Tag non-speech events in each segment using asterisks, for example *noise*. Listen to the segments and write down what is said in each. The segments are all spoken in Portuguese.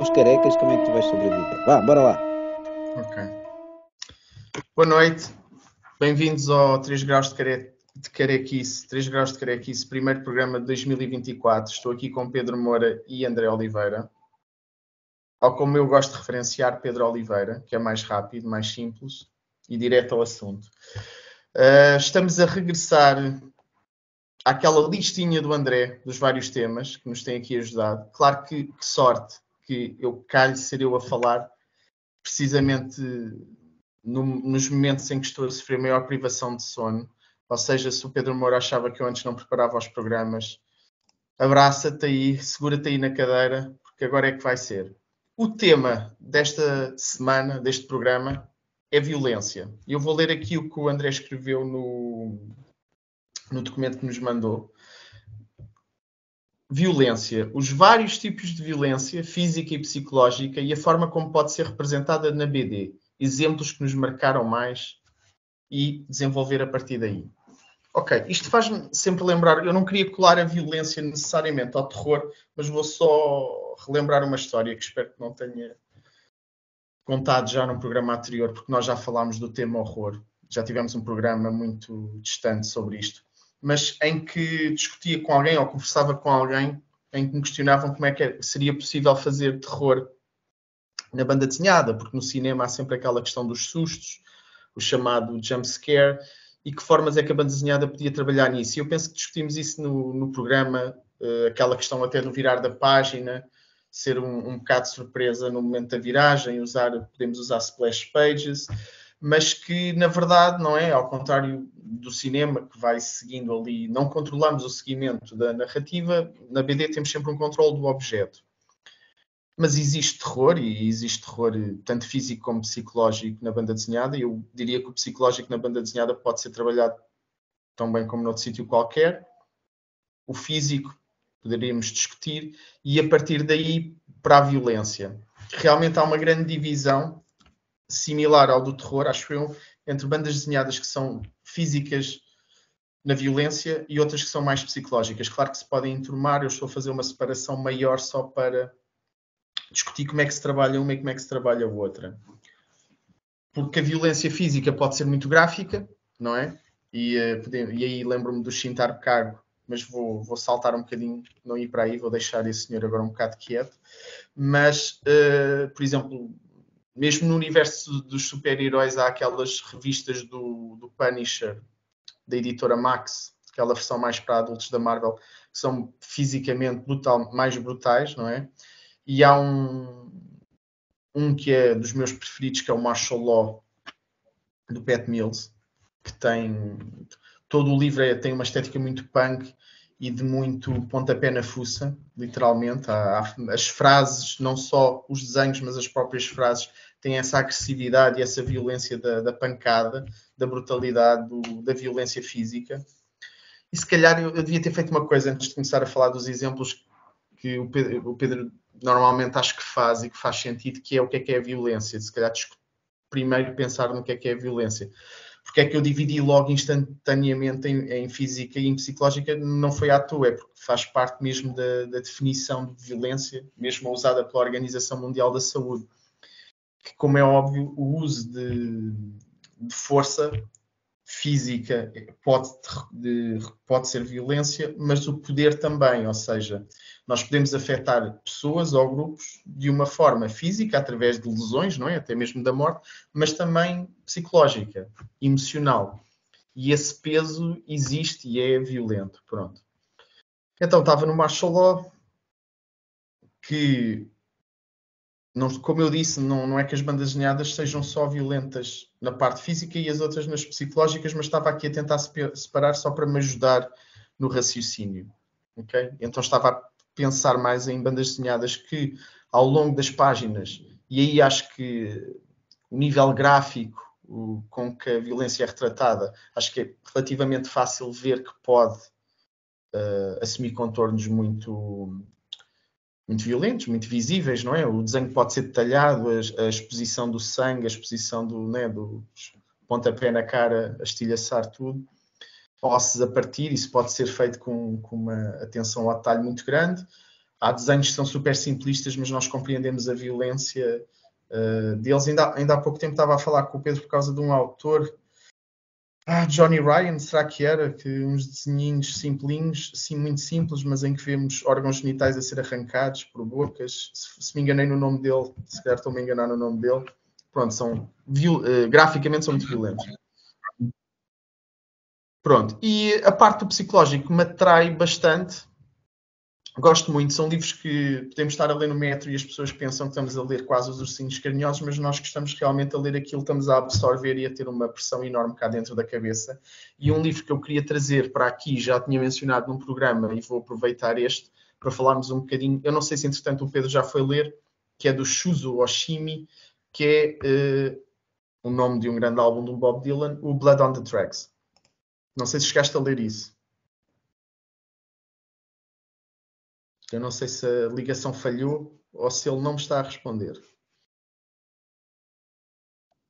os carecas, como é que tu vais sobreviver? Vá, bora lá. Ok. Boa noite. Bem-vindos ao 3 graus de, care... de carequice, 3 graus de carequice, primeiro programa de 2024. Estou aqui com Pedro Moura e André Oliveira. Ou como eu gosto de referenciar, Pedro Oliveira, que é mais rápido, mais simples e direto ao assunto. Uh, estamos a regressar àquela listinha do André, dos vários temas que nos tem aqui ajudado. Claro que, que sorte que eu calho ser eu a falar precisamente no, nos momentos em que estou a sofrer maior privação de sono. Ou seja, se o Pedro Moura achava que eu antes não preparava os programas, abraça-te aí, segura-te aí na cadeira, porque agora é que vai ser. O tema desta semana, deste programa, é violência. Eu vou ler aqui o que o André escreveu no, no documento que nos mandou. Violência. Os vários tipos de violência, física e psicológica, e a forma como pode ser representada na BD. Exemplos que nos marcaram mais e desenvolver a partir daí. Ok, isto faz-me sempre lembrar. Eu não queria colar a violência necessariamente ao terror, mas vou só relembrar uma história que espero que não tenha contado já num programa anterior, porque nós já falámos do tema horror. Já tivemos um programa muito distante sobre isto mas em que discutia com alguém ou conversava com alguém em que me questionavam como é que seria possível fazer terror na banda desenhada, porque no cinema há sempre aquela questão dos sustos, o chamado jump scare, e que formas é que a banda desenhada podia trabalhar nisso. E eu penso que discutimos isso no, no programa, uh, aquela questão até do virar da página, ser um, um bocado surpresa no momento da viragem, usar, podemos usar splash pages, mas que na verdade não é, ao contrário do cinema que vai seguindo ali, não controlamos o seguimento da narrativa, na BD temos sempre um controle do objeto. Mas existe terror, e existe terror tanto físico como psicológico na banda desenhada. Eu diria que o psicológico na banda desenhada pode ser trabalhado tão bem como noutro sítio qualquer. O físico poderíamos discutir, e a partir daí para a violência. Realmente há uma grande divisão similar ao do terror, acho eu, entre bandas desenhadas que são físicas na violência e outras que são mais psicológicas. Claro que se podem enturmar, eu estou a fazer uma separação maior só para discutir como é que se trabalha uma e como é que se trabalha a outra. Porque a violência física pode ser muito gráfica, não é? E, uh, e aí lembro-me do Shintar Cargo, mas vou, vou, saltar um bocadinho, não ir para aí, vou deixar esse senhor agora um bocado quieto. Mas, uh, por exemplo, mesmo no universo dos super-heróis há aquelas revistas do, do Punisher, da editora Max, aquela versão mais para adultos da Marvel, que são fisicamente brutal, mais brutais, não é? E há um, um que é dos meus preferidos, que é o Martial Law, do Pat Mills, que tem todo o livro é, tem uma estética muito punk e de muito pontapé na fuça, literalmente. Há, há, as frases, não só os desenhos, mas as próprias frases, têm essa agressividade e essa violência da, da pancada, da brutalidade, do, da violência física. E se calhar eu, eu, devia ter feito uma coisa antes de começar a falar dos exemplos que o Pedro, o Pedro normalmente acho que faz e que faz sentido, que é o que é que é a violência. Se calhar primeiro pensar no que é que é a violência porque é que eu dividi logo instantaneamente em, em, física e em psicológica, não foi à toa, é porque faz parte mesmo da, da definição de violência, mesmo usada pela Organização Mundial da Saúde. Que, como é óbvio, o uso de, de força física pode, de, pode ser violência, mas o poder também, ou seja, nós podemos afetar pessoas ou grupos de uma forma física, através de lesões, não é? Até mesmo da morte, mas também psicológica, emocional. E esse peso existe e é violento. Pronto. Então, estava no martial law, que, não, como eu disse, não, não é que as bandas desenhadas sejam só violentas na parte física e as outras nas psicológicas, mas estava aqui a tentar separar só para me ajudar no raciocínio. Okay? Então estava a pensar mais em bandas desenhadas que, ao longo das páginas, e aí acho que o nível gráfico o, com que a violência é retratada, acho que é relativamente fácil ver que pode uh, assumir contornos muito, muito violentos, muito visíveis, não é? O desenho pode ser detalhado, a, a exposição do sangue, a exposição do, né, do pontapé na cara, a estilhaçar tudo ossos a partir, isso pode ser feito com, com uma atenção ao detalhe muito grande. há desenhos que são super simplistas, mas nós compreendemos a violência uh, deles. Ainda, ainda há pouco tempo estava a falar com o Pedro por causa de um autor, ah, Johnny Ryan, será que era? Que uns desenhinhos simplinhos, sim, muito simples, mas em que vemos órgãos genitais a ser arrancados por bocas. Se, se me enganei no nome dele, se calhar estou-me a enganar no nome dele. Pronto, são, uh, graficamente são muito violentos. Pronto, e a parte do psicológico me atrai bastante, gosto muito. São livros que podemos estar a ler no metro e as pessoas pensam que estamos a ler quase os ursinhos carinhosos, mas nós que estamos realmente a ler aquilo, estamos a absorver e a ter uma pressão enorme cá dentro da cabeça. E um livro que eu queria trazer para aqui, já tinha mencionado num programa e vou aproveitar este para falarmos um bocadinho. Eu não sei se entretanto o Pedro já foi ler, que é do Shuzo Oshimi, que é uh, o nome de um grande álbum um Bob Dylan, o Blood on the Tracks. Não sei se chegaste a ler isso. Eu não sei se a ligação falhou ou se ele não me está a responder.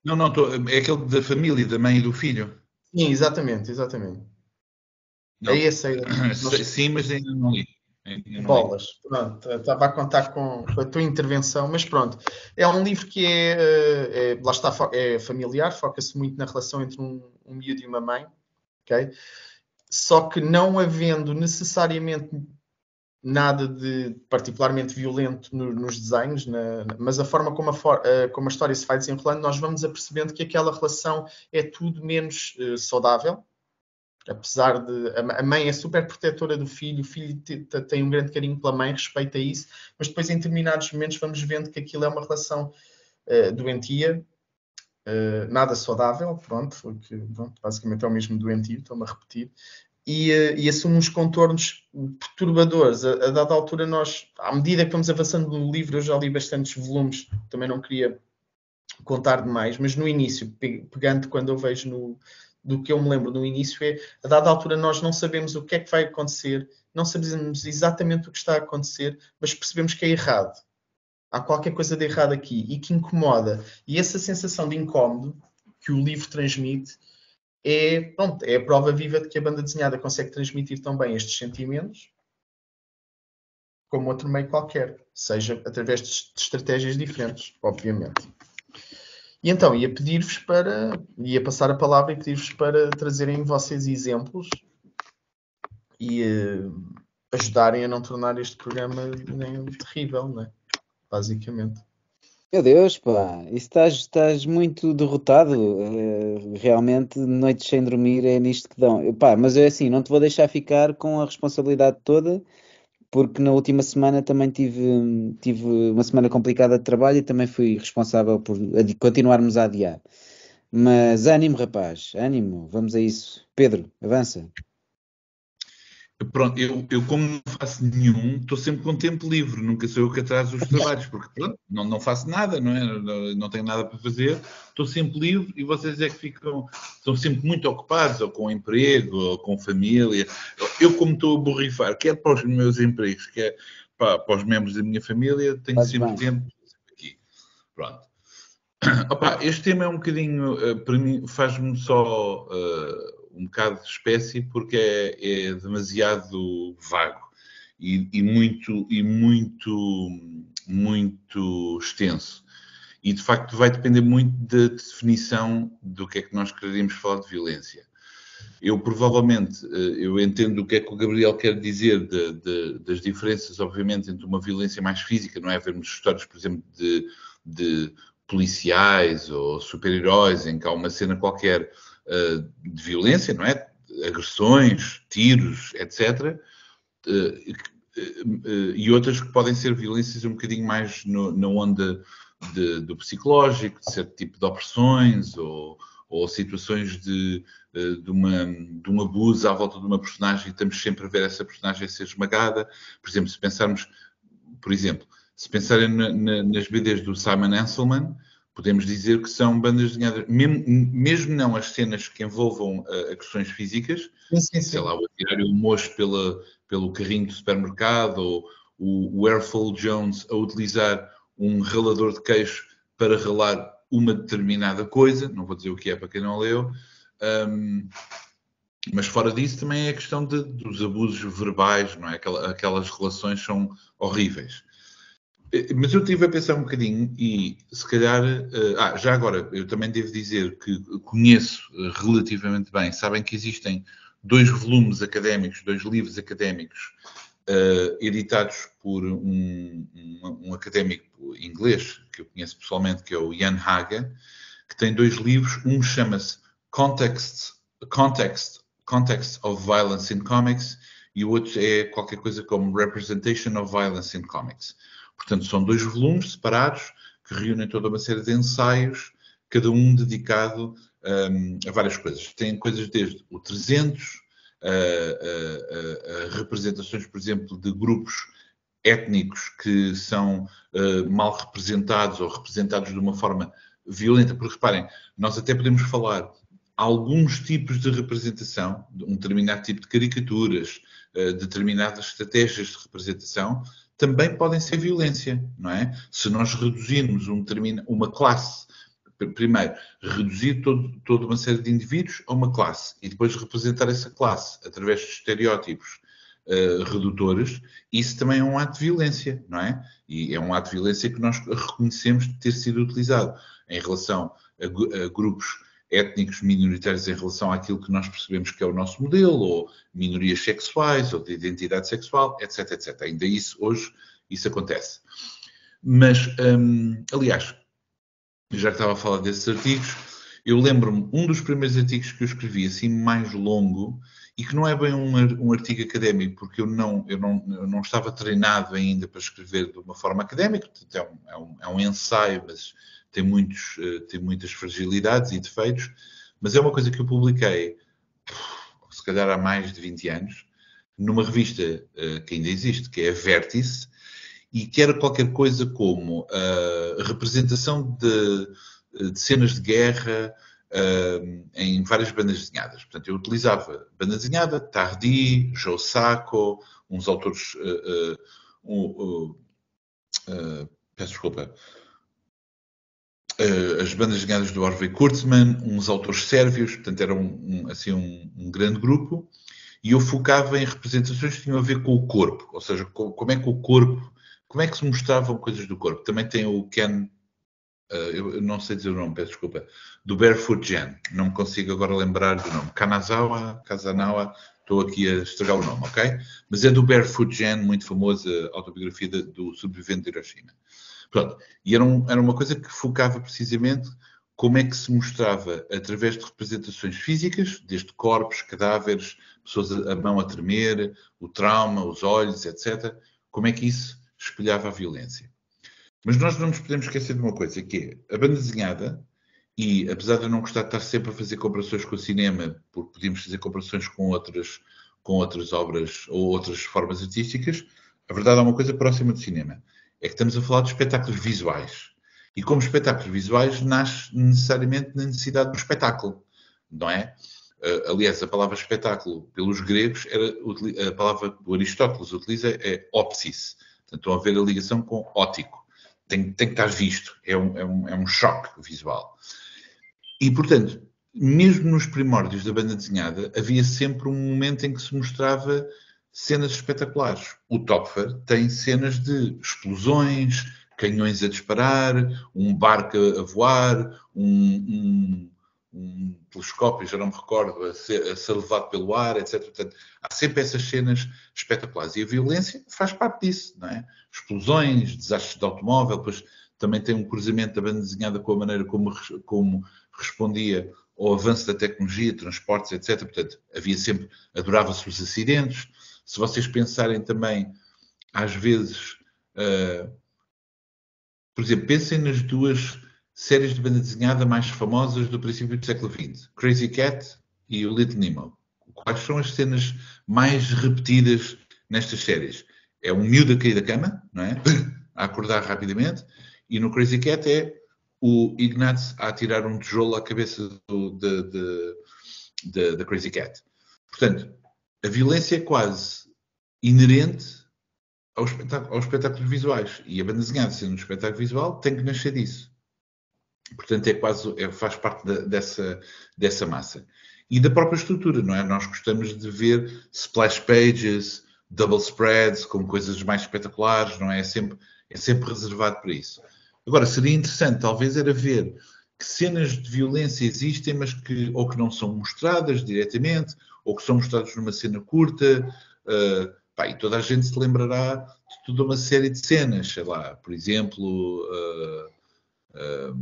Não, não, tô, é aquele da família, da mãe e do filho. Sim, exatamente, exatamente. Não. É esse aí. *clears throat* Sim, mas ainda não li. Bolas. Pronto, estava a contar com, a tua intervenção, mas pronto. É um livro que é, eh, é lá está, é familiar, foca-se muito na relação entre um, um miúdo e uma mãe, Só que não havendo necessariamente nada de particularmente violento no, nos desenhos, na, mas a forma como a, for, como a, história se vai desenrolando, nós vamos apercebendo que aquela relação é tudo menos uh, saudável. Apesar de a mãe é super protetora do filho, o filho tem um grande carinho pela mãe, respeita isso, mas depois em determinados momentos vamos vendo que aquilo é uma relação uh, doentia, nada saudável, pronto, pronto, basicamente é o mesmo doentio, estou-me a repetir, e, eh, e, assume uns contornos perturbadores. A, a, dada altura, nós, à medida que vamos avançando no livro, eu já li bastantes volumes, também não queria contar demais, mas no início, pegando quando eu vejo no, do que eu me lembro no início, é a dada altura nós não sabemos o que é que vai acontecer, não sabemos exatamente o que está a acontecer, mas percebemos que é errado. Há qualquer coisa de errado aqui e que incomoda. E essa sensação de incómodo que o livro transmite é, pronto, é a prova viva de que a banda desenhada consegue transmitir tão bem estes sentimentos como outro meio qualquer, seja através de estratégias diferentes, obviamente. E então, ia pedir-vos para, ia passar a palavra e pedir-vos para trazerem vocês exemplos e uh, ajudarem a não tornar este programa nem terrível, né? Basicamente. Meu Deus, pá, estás, estás muito derrotado. Uh, realmente, noites sem dormir é nisto que dão. Pá, mas é assim, não te vou deixar ficar com a responsabilidade toda, porque na última semana também tive, tive uma semana complicada de trabalho e também fui responsável por continuarmos a adiar. Mas ânimo, rapaz, ânimo, vamos a isso. Pedro, avança. Pronto, eu, eu como não faço nenhum, estou sempre com tempo livre, nunca sou eu que atraso os trabalhos, porque pronto, não, não faço nada, não é? Não, não, tenho nada para fazer, estou sempre livre e vocês é que ficam, estão sempre muito ocupados, ou com emprego, ou com família. Eu, como estou a borrifar, quer para os meus empregos, quer para, para os membros da minha família, tenho sempre bem. tempo aqui. Pronto. *coughs* Opa, este tema é um bocadinho, eh, para mim, faz-me só. Uh, um bocado de espécie porque é, é demasiado vago e, e, muito e muito muito extenso e de facto vai depender muito da definição do que é que nós queremos falar de violência. Eu provavelmente eh, eu entendo o que é que o Gabriel quer dizer de, de, das diferenças, obviamente, entre uma violência mais física, não é? Vermos histórias, por exemplo, de, de policiais ou super-heróis em que há uma cena qualquer de violência, não é? Agressões, tiros, etc. Eh, eh, e outras que podem ser violências um bocadinho mais no, na onda de, do psicológico, de certo tipo de opressões ou, ou situações de, de, uma, de um abuso à volta de uma personagem e estamos sempre a ver essa personagem ser esmagada. Por exemplo, se pensarmos, por exemplo, se pensarem na, na, nas BDs do Simon Anselman, podemos dizer que são bandas desenhadas, mesmo, mesmo não as cenas que envolvam uh, agressões físicas, sim, sim, sim. sei lá, o atirar o mocho pela, pelo carrinho do supermercado, ou o, o Airfall Jones a utilizar um ralador de queixo para ralar uma determinada coisa, não vou dizer o que é para quem não leu, um, mas fora disso também é a questão de, dos abusos verbais, não é? aquelas relações são horríveis. Eh, mas eu estive a pensar um bocadinho e se calhar. Uh, ah, já agora, eu também devo dizer que conheço uh, relativamente bem. Sabem que existem dois volumes académicos, dois livros académicos uh, editados por um, um, um, académico inglês que eu conheço pessoalmente, que é o Ian Haga, que tem dois livros. Um chama-se Context, Context, Context of Violence in Comics e o outro é qualquer coisa como Representation of Violence in Comics. Portanto, são dois volumes separados que reúnem toda uma série de ensaios, cada um dedicado um, a várias coisas. Tem coisas desde o 300, a, a, a, representações, por exemplo, de grupos étnicos que são uh, mal representados ou representados de uma forma violenta, porque reparem, nós até podemos falar alguns tipos de representação, um determinado tipo de caricaturas, uh, determinadas estratégias de representação, também podem ser violência, não é? Se nós reduzirmos um, uma classe, primeiro, reduzir todo, toda uma série de indivíduos a uma classe e depois representar essa classe através de estereótipos uh, redutores, isso também é um ato de violência, não é? E é um ato de violência que nós reconhecemos de ter sido utilizado em relação a, a grupos étnicos minoritários em relação àquilo que nós percebemos que é o nosso modelo, ou minorias sexuais, ou de identidade sexual, etc, etc. Ainda isso, hoje, isso acontece. Mas, hum, aliás, já estava a falar desses artigos, eu lembro-me, um dos primeiros artigos que eu escrevi, assim, mais longo, e que não é bem um, um artigo académico, porque eu não, eu, não, eu não estava treinado ainda para escrever de uma forma académica, é um, é um, é um ensaio, mas tem, muitos, eh, tem muitas fragilidades e defeitos, mas é uma coisa que eu publiquei, se calhar há mais de 20 anos, numa revista uh, que ainda existe, que é a Vértice, e que era qualquer coisa como a uh, representação de, de, cenas de guerra uh, em várias bandas desenhadas. Portanto, eu utilizava banda desenhada, Tardi, Joe Sacco, uns autores. Um, peço desculpa uh, as bandas desenhadas do Harvey Kurtzman, uns autores sérvios, portanto era um, um assim um, um, grande grupo, e eu focava em representações que tinham a ver com o corpo, ou seja, com, como é que o corpo, como é que se mostravam coisas do corpo. Também tem o Ken, uh, eu não sei dizer o nome, peço desculpa, do Barefoot Jen, não me consigo agora lembrar do nome, Kanazawa, Kazanawa, estou aqui a estragar o nome, ok? Mas é do Barefoot Jen, muito famosa autobiografia do sobrevivente de Hiroshima. Pronto. E era, um, era uma coisa que focava precisamente como é que se mostrava através de representações físicas, desde corpos, cadáveres, pessoas a, mão a tremer, o trauma, os olhos, etc., como é que isso espelhava a violência. Mas nós não nos podemos esquecer de uma coisa, que é a banda desenhada, e apesar de eu não gostar de estar sempre a fazer comparações com o cinema, porque podíamos fazer comparações com outras, com outras obras ou outras formas artísticas, a verdade é uma coisa próxima do cinema é que estamos a falar de espetáculos visuais. E como espetáculos visuais, nasce necessariamente na necessidade do espetáculo, não é? Uh, aliás, a palavra espetáculo, pelos gregos, era a palavra que Aristóteles utiliza é ópsis. Portanto, estão a ver a ligação com ótico. Tem, tem que estar visto. É um, é, um, é um choque visual. E, portanto, mesmo nos primórdios da banda desenhada, havia sempre um momento em que se mostrava cenas espetaculares. O Topfer tem cenas de explosões, canhões a disparar, um barco a voar, um, um, um telescópio, já não me recordo, a ser, a ser, levado pelo ar, etc. Portanto, há sempre essas cenas espetaculares. E a violência faz parte disso, não é? Explosões, desastres de automóvel, depois também tem um cruzamento da banda desenhada com a maneira como, como respondia ao avanço da tecnologia, transportes, etc. Portanto, havia sempre, adorava-se os acidentes, se vocês pensarem também, às vezes, uh, por exemplo, pensem nas duas séries de banda desenhada mais famosas do princípio do século XX, Crazy Cat e o Little Nemo. Quais são as cenas mais repetidas nestas séries? É um miúdo a cair da cama, não é? *laughs* a acordar rapidamente, e no Crazy Cat é o Ignatz a atirar um tijolo à cabeça da Crazy Cat. Portanto, a violência é quase inerente aos, espetáculos, visuais. E a banda desenhada, sendo um espetáculo visual, tem que nascer disso. Portanto, é quase, é, faz parte dessa, dessa massa. e da própria estrutura, não é? Nós gostamos de ver splash pages, double spreads, com coisas mais espetaculares, não é? É sempre, é sempre reservado para isso. Agora, seria interessante, talvez, era ver que cenas de violência existem, mas que ou que não são mostradas diretamente, ou que são mostradas numa cena curta. Uh, pá, e toda a gente se lembrará de toda uma série de cenas, sei lá, por exemplo, uh, uh,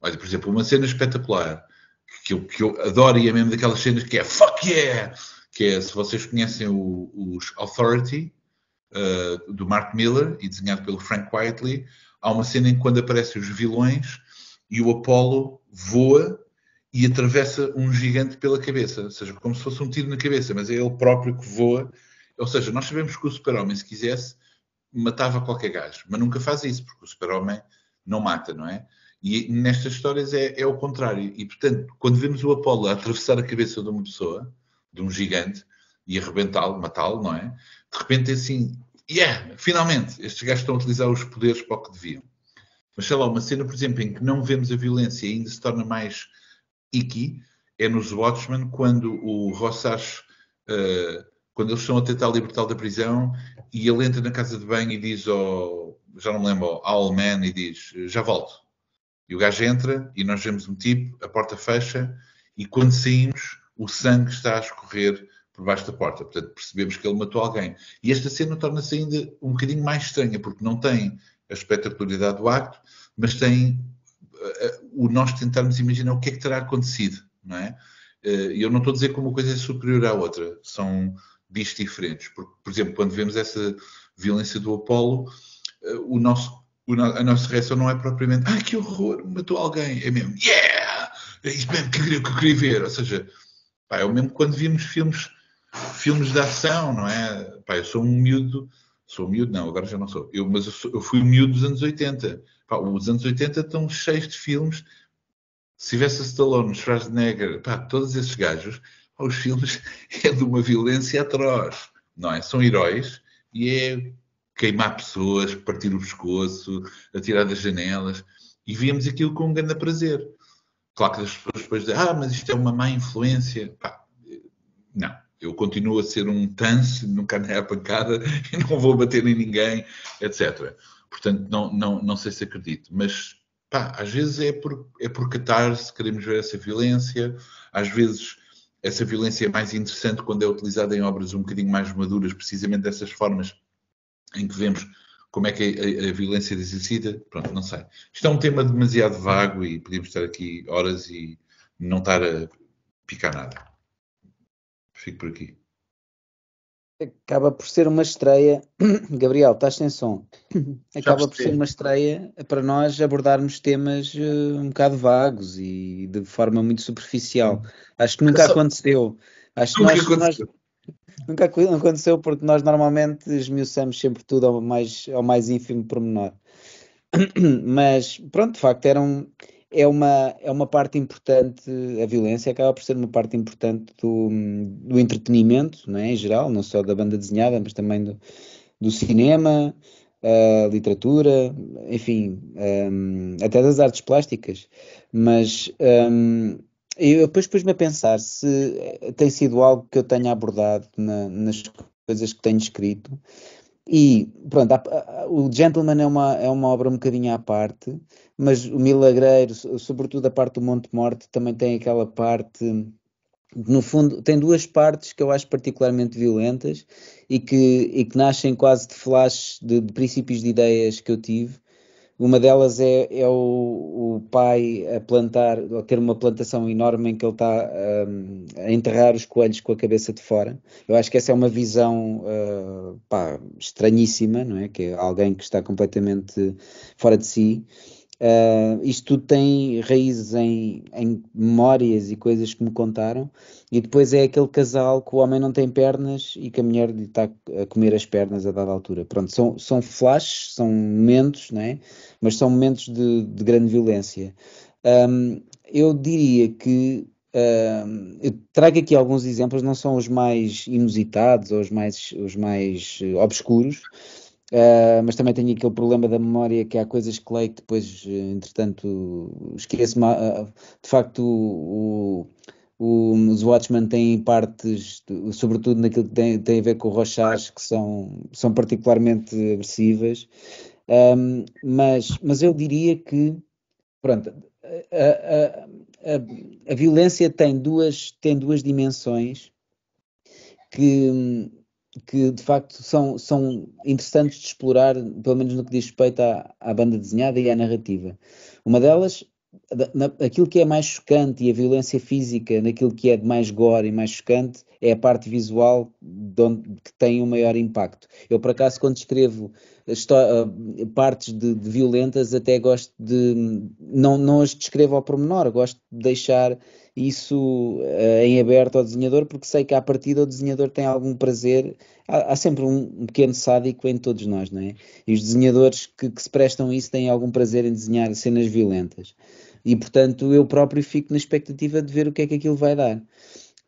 olha, por exemplo, uma cena espetacular que eu, que eu adoro e é mesmo daquelas cenas que é fuck yeah! Que é, se vocês conhecem o, os Authority, uh, do Mark Miller e desenhado pelo Frank Whiteley, há uma cena em que quando aparecem os vilões e o Apollo voa e atravessa um gigante pela cabeça, ou seja, como se fosse um tiro na cabeça, mas é ele próprio que voa. Ou seja, nós sabemos que o super-homem, se quisesse, matava qualquer gajo, mas nunca faz isso, porque o super-homem não mata, não é? E nestas histórias é, é o contrário. E, portanto, quando vemos o Apolo atravessar a cabeça de uma pessoa, de um gigante, e arrebentá-lo, matá-lo, não é? De repente é assim, yeah, finalmente, estes gajos estão a utilizar os poderes para o que deviam. Mas sei lá, uma cena, por exemplo, em que não vemos a violência e ainda se torna mais icky, é nos Watchmen, quando o Rossash, uh, quando eles estão a tentar libertá-lo da prisão, e ele entra na casa de banho e diz ao, já não me lembro, ao Man, e diz, já volto. E o gajo entra e nós vemos um tipo, a porta fecha e quando saímos o sangue está a escorrer por baixo da porta. Portanto, percebemos que ele matou alguém. E esta cena torna-se ainda um bocadinho mais estranha, porque não tem a espetacularidade do acto, mas tem uh, o nós tentarmos imaginar o que é que terá acontecido, não é? Uh, eu não estou a dizer que uma coisa é superior à outra, são bichos diferentes. Por exemplo, quando vemos essa violência do Apolo, uh, o nosso a nossa reação não é propriamente ai que horror, matou alguém, é mesmo yeah, é isso mesmo que eu queria, que eu queria ver. Ou seja, pá, é o mesmo quando vimos filmes, filmes de ação, não é? Pá, eu sou um miúdo, sou um miúdo, não, agora já não sou, eu, mas eu, sou, eu fui um miúdo dos anos 80. Pá, os anos 80 estão cheios de filmes. Se tivesse Stallone, Schwarzenegger, pá, todos esses gajos, pá, os filmes *laughs* é de uma violência atroz, não é? São heróis e é queimar pessoas, partir o pescoço, atirar das janelas, e víamos aquilo com um grande prazer. Claro que as pessoas depois dizem, ah, mas isto é uma má influência. Pá, não, eu continuo a ser um tanse, *laughs* nunca andei à pancada e *laughs* não vou bater em ninguém, etc. Portanto, não, não, não sei se acredito, mas pá, às vezes é por, é por catarse, queremos ver essa violência, às vezes essa violência é mais interessante quando é utilizada em obras um bocadinho mais maduras, precisamente dessas formas em que vemos como é que a, a, violência é exercida, pronto, não sei. Isto é um tema demasiado vago e podíamos estar aqui horas e não estar a picar nada. Fico por aqui. Acaba por ser uma estreia. *clears throat* Gabriel, estás sem som. *clears throat* Acaba por ser uma estreia para nós abordarmos temas uh, um bocado vagos e de forma muito superficial. Acho que nunca aconteceu. Acho que nós, aconteceu. nós Nunca aconteceu porque nós normalmente esmiuçamos sempre tudo ao mais, ao mais ínfimo pormenor. *clears throat* Mas pronto, de facto, era um, é, uma, é uma parte importante, a violência acaba por ser uma parte importante do, do entretenimento, não é? em geral, não só da banda desenhada, mas também do, do cinema, a literatura, enfim, um, até das artes plásticas. Mas um, eu depois pus-me a pensar se tem sido algo que eu tenha abordado na, nas coisas que tenho escrito. E pronto, o Gentleman é uma, é uma obra um bocadinho à parte, mas o Milagreiro, sobretudo a parte do Monte Morte, também tem aquela parte, no fundo, tem duas partes que eu acho particularmente violentas e que, e que nascem quase de flashes de, de princípios de ideias que eu tive uma delas é, é o, o, pai a plantar, a ter uma plantação enorme em que ele está um, a enterrar os coelhos com a cabeça de fora. Eu acho que essa é uma visão uh, pá, estranhíssima, não é? Que é alguém que está completamente fora de si. Uh, isto tudo tem raízes em, em, memórias e coisas que me contaram, e depois é aquele casal que o homem não tem pernas e que a mulher lhe está a comer as pernas a dada altura. Pronto, são, são flashes, são momentos, né? mas são momentos de, de grande violência. Um, eu diria que um, eu trago aqui alguns exemplos, não são os mais inusitados ou os mais, os mais obscuros, Uh, mas também tenho aquele problema da memória que há coisas que leio que depois, entretanto, esqueço-me. De facto, o, o, os Watchmen têm partes, sobretudo naquilo que tem, tem a ver com o Rochage, que são, são particularmente agressivas. Um, mas, mas eu diria que, pronto, a, a, a, a, violência tem duas, tem duas dimensões que, que de facto são, são interessantes de explorar, pelo menos no que diz respeito à, à banda desenhada e à narrativa. Uma delas aquilo que é mais chocante e a violência física naquilo que é de mais gore e mais chocante é a parte visual onde, que tem o um maior impacto. Eu, por acaso, quando escrevo uh, partes de, de, violentas, até gosto de. Não, não as descrevo ao pormenor, gosto de deixar isso uh, em aberto ao desenhador, porque sei que à partida o desenhador tem algum prazer. Há, há sempre um, pequeno sádico em todos nós, não é? E os desenhadores que, que se prestam a isso têm algum prazer em desenhar cenas violentas. E portanto eu próprio fico na expectativa de ver o que é que aquilo vai dar.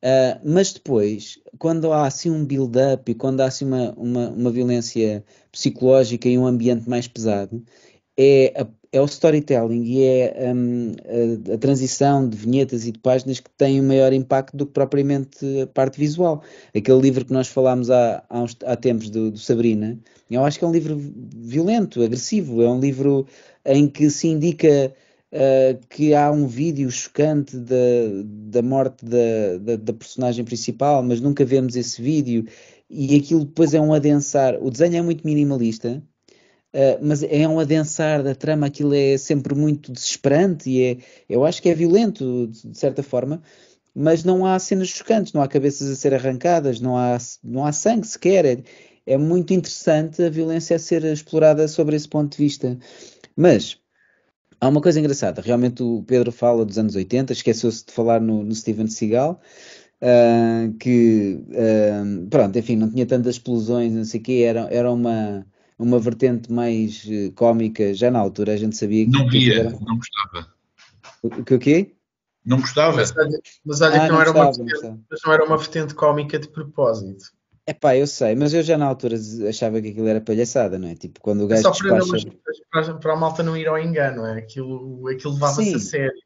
Uh, mas depois, quando há assim um build-up e quando há assim uma, uma, uma, violência psicológica e um ambiente mais pesado, é, a, é o storytelling e é um, a, a, transição de vinhetas e de páginas que tem o maior impacto do que propriamente a parte visual. Aquele livro que nós falámos há, há, uns, há tempos do, do, Sabrina, eu acho que é um livro violento, agressivo, é um livro em que se indica uh, que há um vídeo chocante da, da morte da, da, da, personagem principal, mas nunca vemos esse vídeo, e aquilo depois é um adensar. O desenho é muito minimalista, uh, mas é um adensar da trama, aquilo é sempre muito desesperante e é, eu acho que é violento, de certa forma. Mas não há cenas chocantes, não há cabeças a ser arrancadas, não há, não há sangue sequer. É, é muito interessante a violência a ser explorada sobre esse ponto de vista. Mas Há uma coisa engraçada, realmente o Pedro fala dos anos 80, esqueceu-se de falar no, no Steven Seagal, uh, que, uh, pronto, enfim, não tinha tantas explosões, não sei o quê, era, era uma, uma vertente mais uh, cómica, já na altura a gente sabia que... Não via, era... não gostava. O que o quê? Não gostava. Mas, mas olha ah, que não, não, era gostava, uma vertente, não, não era uma vertente cómica de propósito. É pá, eu sei, mas eu já na altura achava que aquilo era palhaçada, não é? Tipo, quando o é gajo Só despacha... para, para a malta não ir ao engano, é? Aquilo, aquilo levava-se a sério.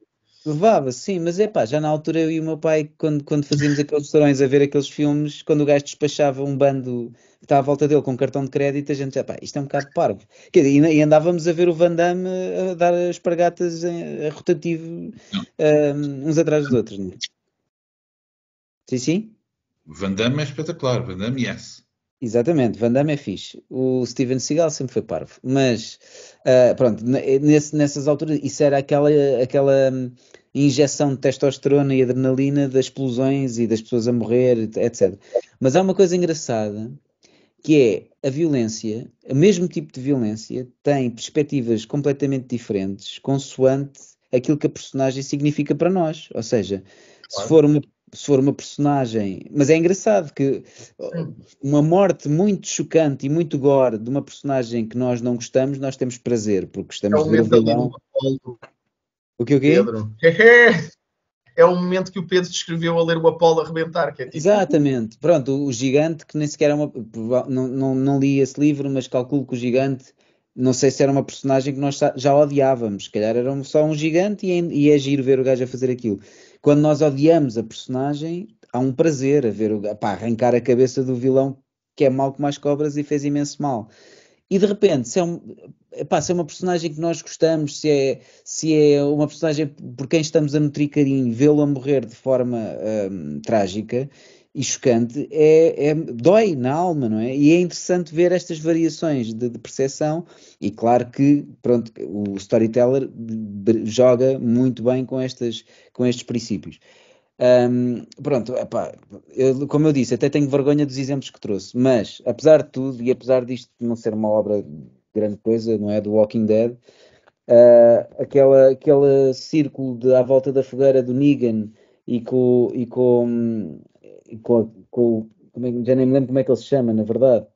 Levava, sim, mas é pá, já na altura eu e o meu pai, quando, quando fazíamos aqueles restaurantes a ver aqueles filmes, quando o gajo despachava um bando que está à volta dele com cartão de crédito, a gente já, pá, isto é um bocado parvo. E andávamos a ver o Van Damme a dar as pargatas a rotativo um, uns atrás dos outros, não é? Sim, sim? Van Damme é espetacular, Van Damme, yes. Exatamente, Van Damme é fixe. O Steven Seagal sempre foi parvo. Mas, uh, pronto, nesse, nessas alturas, isso era aquela, aquela injeção de testosterona e adrenalina das explosões e das pessoas a morrer, etc. Mas há uma coisa engraçada, que é a violência, o mesmo tipo de violência, tem perspectivas completamente diferentes, consoante aquilo que a personagem significa para nós. Ou seja, claro. se for uma se for uma personagem. Mas é engraçado que uma morte muito chocante e muito gore de uma personagem que nós não gostamos, nós temos prazer, porque estamos é o ver o vilão. O que o quê? Pedro. *laughs* É o momento que o Pedro descreveu a ler o Apolo arrebentar. É tipo... Exatamente. Pronto, o, gigante, que nem sequer é uma. Não, não, não li esse livro, mas calculo que o gigante não sei se era uma personagem que nós já odiávamos, se calhar era só um gigante e, e é giro ver o gajo a fazer aquilo. Quando nós odiamos a personagem, há um prazer a ver o pá, arrancar a cabeça do vilão que é mal como as cobras e fez imenso mal. E de repente, se é, um, epá, se é uma personagem que nós gostamos, se é, se é uma personagem por quem estamos a nutrir carinho, vê-lo a morrer de forma hum, trágica, e chocante é, é, dói na alma, não é? E é interessante ver estas variações de, de percepção e claro que pronto, o storyteller joga muito bem com, estas, com estes princípios. Um, pronto, epá, eu, como eu disse, até tenho vergonha dos exemplos que trouxe, mas apesar de tudo e apesar disto não ser uma obra de grande coisa, não é? Do Walking Dead, uh, aquela, aquele círculo de, à volta da fogueira do Negan e com, e com com, com é, já nem me lembro como é que ele se chama, na verdade.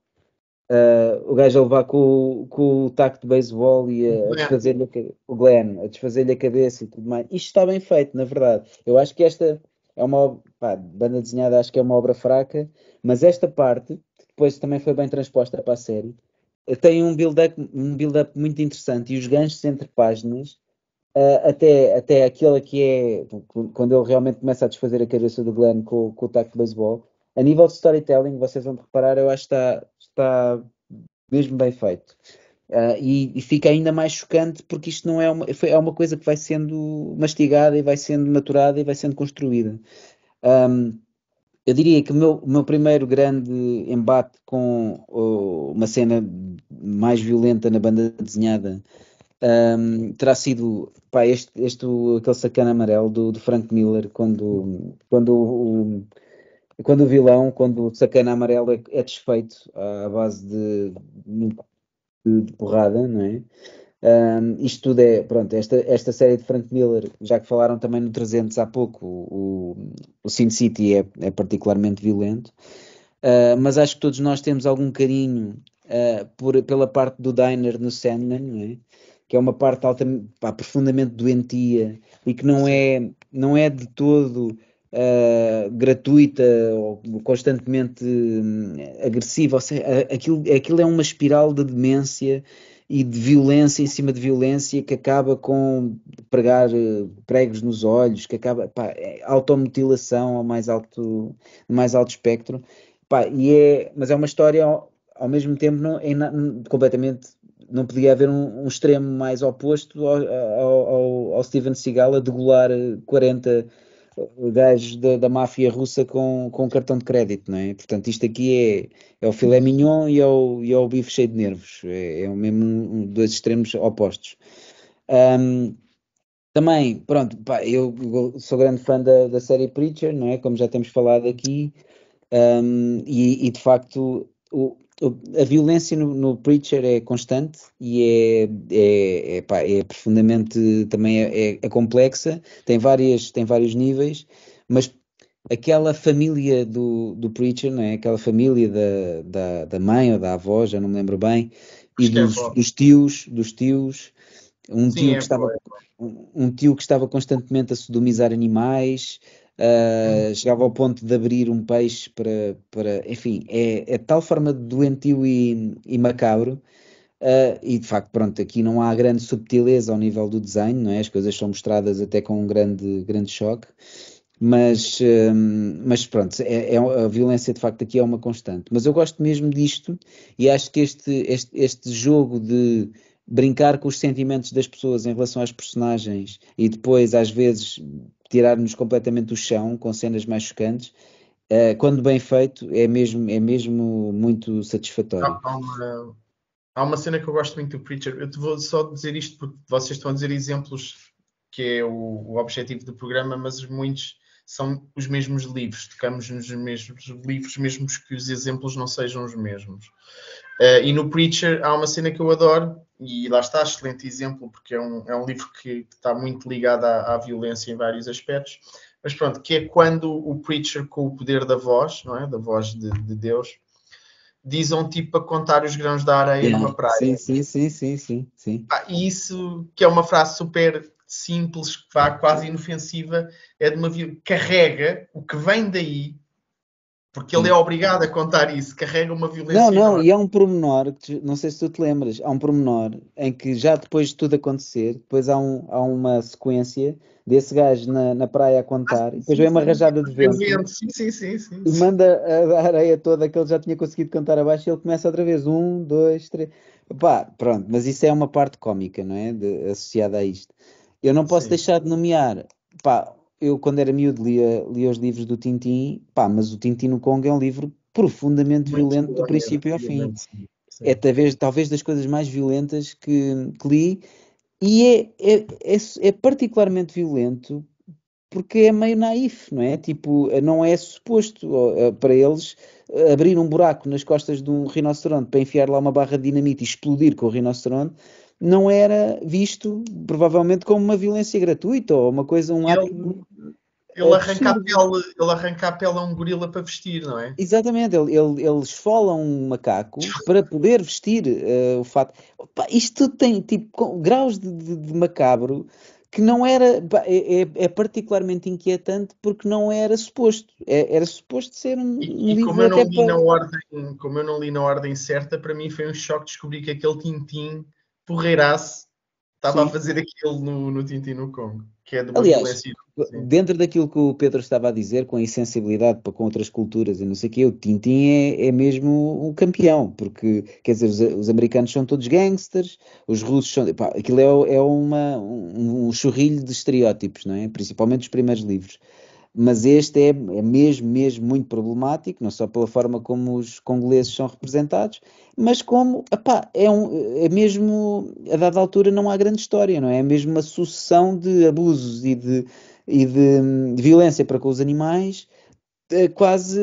Uh, o gajo a levar com, com o taco de beisebol e a, a desfazer-lhe o Glenn, a desfazer-lhe a cabeça e tudo mais. Isto está bem feito, na verdade. Eu acho que esta é uma pá, banda desenhada, acho que é uma obra fraca, mas esta parte, que depois também foi bem transposta para a série, tem um build-up um build muito interessante e os ganchos entre páginas Uh, até, até aquele que é quando ele realmente começa a desfazer a cabeça do Glenn com, com o taco de beisebol. A nível de storytelling, vocês vão reparar, eu acho que está, está mesmo bem feito. Uh, e, e, fica ainda mais chocante porque isto não é uma, é uma coisa que vai sendo mastigada e vai sendo maturada e vai sendo construída. Um, eu diria que o meu, meu, primeiro grande embate com uh, uma cena mais violenta na banda desenhada um, terá sido pá, este, este, aquele sacana amarelo do, do Frank Miller, quando, quando, o, quando o vilão, quando o sacana amarelo é, é desfeito à base de, de, de porrada, não é? Um, isto tudo é, pronto, esta, esta série de Frank Miller, já que falaram também no 300 há pouco, o, o Sin City é, é particularmente violento, uh, mas acho que todos nós temos algum carinho uh, por, pela parte do Diner no Sandman, não é? que é uma parte altamente, pá, profundamente doentia e que não é, não é de todo uh, gratuita ou constantemente hum, agressiva. Ou seja, aquilo, aquilo é uma espiral de demência e de violência em cima de violência que acaba com pregar eh, pregos nos olhos, que acaba pá, é automutilação ao mais alto, mais alto espectro. Pá, e é, mas é uma história ao, ao mesmo tempo não, é na, completamente não podia haver um, um extremo mais oposto ao, ao, ao, Steven Seagal a degolar 40 eh, gajos da, da máfia russa com, com cartão de crédito, não é? Portanto, isto aqui é, é o filé mignon e é o, e é o bife cheio de nervos. É, é mesmo um, dois extremos opostos. Um, também, pronto, pá, eu sou grande fã da, da série Preacher, não é? Como já temos falado aqui. Um, e, e, de facto, o, a violência no, no, Preacher é constante e é, é, é, pá, é profundamente também é, é, complexa, tem, várias, tem vários níveis, mas aquela família do, do Preacher, não é? aquela família da, da, da mãe ou da avó, já não me lembro bem, e dos, dos, tios, dos tios, um Sim, tio que estava um tio que estava constantemente a sodomizar animais, Uh, chegava ao ponto de abrir um peixe para, para enfim, é, é tal forma de doentio e, e macabro. Uh, e de facto, pronto, aqui não há grande subtileza ao nível do desenho, não é? As coisas são mostradas até com um grande, grande choque, mas, uh, mas pronto, é, é, a violência de facto aqui é uma constante. Mas eu gosto mesmo disto e acho que este, este, este jogo de brincar com os sentimentos das pessoas em relação às personagens e depois, às vezes, tirar-nos completamente do chão com cenas mais chocantes, uh, quando bem feito, é mesmo, é mesmo muito satisfatório. Há uma, há uma cena que eu gosto muito do Preacher. Eu te vou só dizer isto porque vocês estão a dizer exemplos que é o, o objetivo do programa, mas muitos são os mesmos livros, tocamos nos mesmos livros, mesmo que os exemplos não sejam os mesmos. Uh, e no Preacher há uma cena que eu adoro, e lá está, excelente exemplo, porque é um, é um livro que está muito ligado à, à, violência em vários aspectos. Mas pronto, que é quando o Preacher, com o poder da voz, não é? Da voz de, de Deus, diz a um tipo a contar os grãos da areia yeah. numa praia. Sim, sim, sim, sim, sim. sim. Ah, e isso, que é uma frase super simples, que vá quase inofensiva, é de uma carrega o que vem daí porque ele é obrigado a contar isso, carrega uma violência. Não, não, enorme. e há um pormenor, que não sei se tu te lembras, há um pormenor em que já depois de tudo acontecer, depois há, um, há uma sequência desse gajo na, na praia a contar, ah, sim, e depois vem uma rajada de vento, sim, sim, sim, sim, e manda a, areia toda que ele já tinha conseguido contar abaixo e ele começa outra vez, um, dois, três, pá, pronto, mas isso é uma parte cómica, não é, de, associada a isto. Eu não posso sim. deixar de nomear, pá, eu quando era miúdo lia, lia os livros do Tintin, pá, mas o Tintin no Congo é um livro profundamente Muito violento do princípio ao fim. Sim, sim. É talvez, talvez das coisas mais violentas que, que li e é, é, é, é, particularmente violento porque é meio naif, não é? Tipo, não é suposto eh, para eles abrir um buraco nas costas de um rinoceronte para enfiar lá uma barra de dinamite e explodir com o rinoceronte não era visto, provavelmente, como uma violência gratuita ou uma coisa, um ato. Ele, ele arranca, a pele, ele arranca a pele a um gorila para vestir, não é? Exatamente, ele, ele, ele esfola um macaco para poder vestir uh, o fato. Opa, isto tem tipo graus de, de, de macabro que não era é, é, é, particularmente inquietante porque não era suposto é, era suposto ser um, e, e como eu não li para... na ordem como eu não li na ordem certa para mim foi um choque descobrir que aquele tintim porreiraço estava a fazer aquilo no, no Tintin no Congo, que é de uma Aliás. Sim. dentro daquilo que o Pedro estava a dizer, com a insensibilidade para com outras culturas e não sei o quê, o Tintin é, é mesmo o campeão, porque, quer dizer, os, os americanos são todos gangsters, os russos são. Pá, aquilo é, é uma, um, um churrilho de estereótipos, não é? Principalmente os primeiros livros. Mas este é, é mesmo, mesmo muito problemático, não só pela forma como os congoleses são representados, mas como, epá, é, um, é mesmo, a dada altura não há grande história, não é? É mesmo uma sucessão de abusos e de, e de, de violência para com os animais, é quase...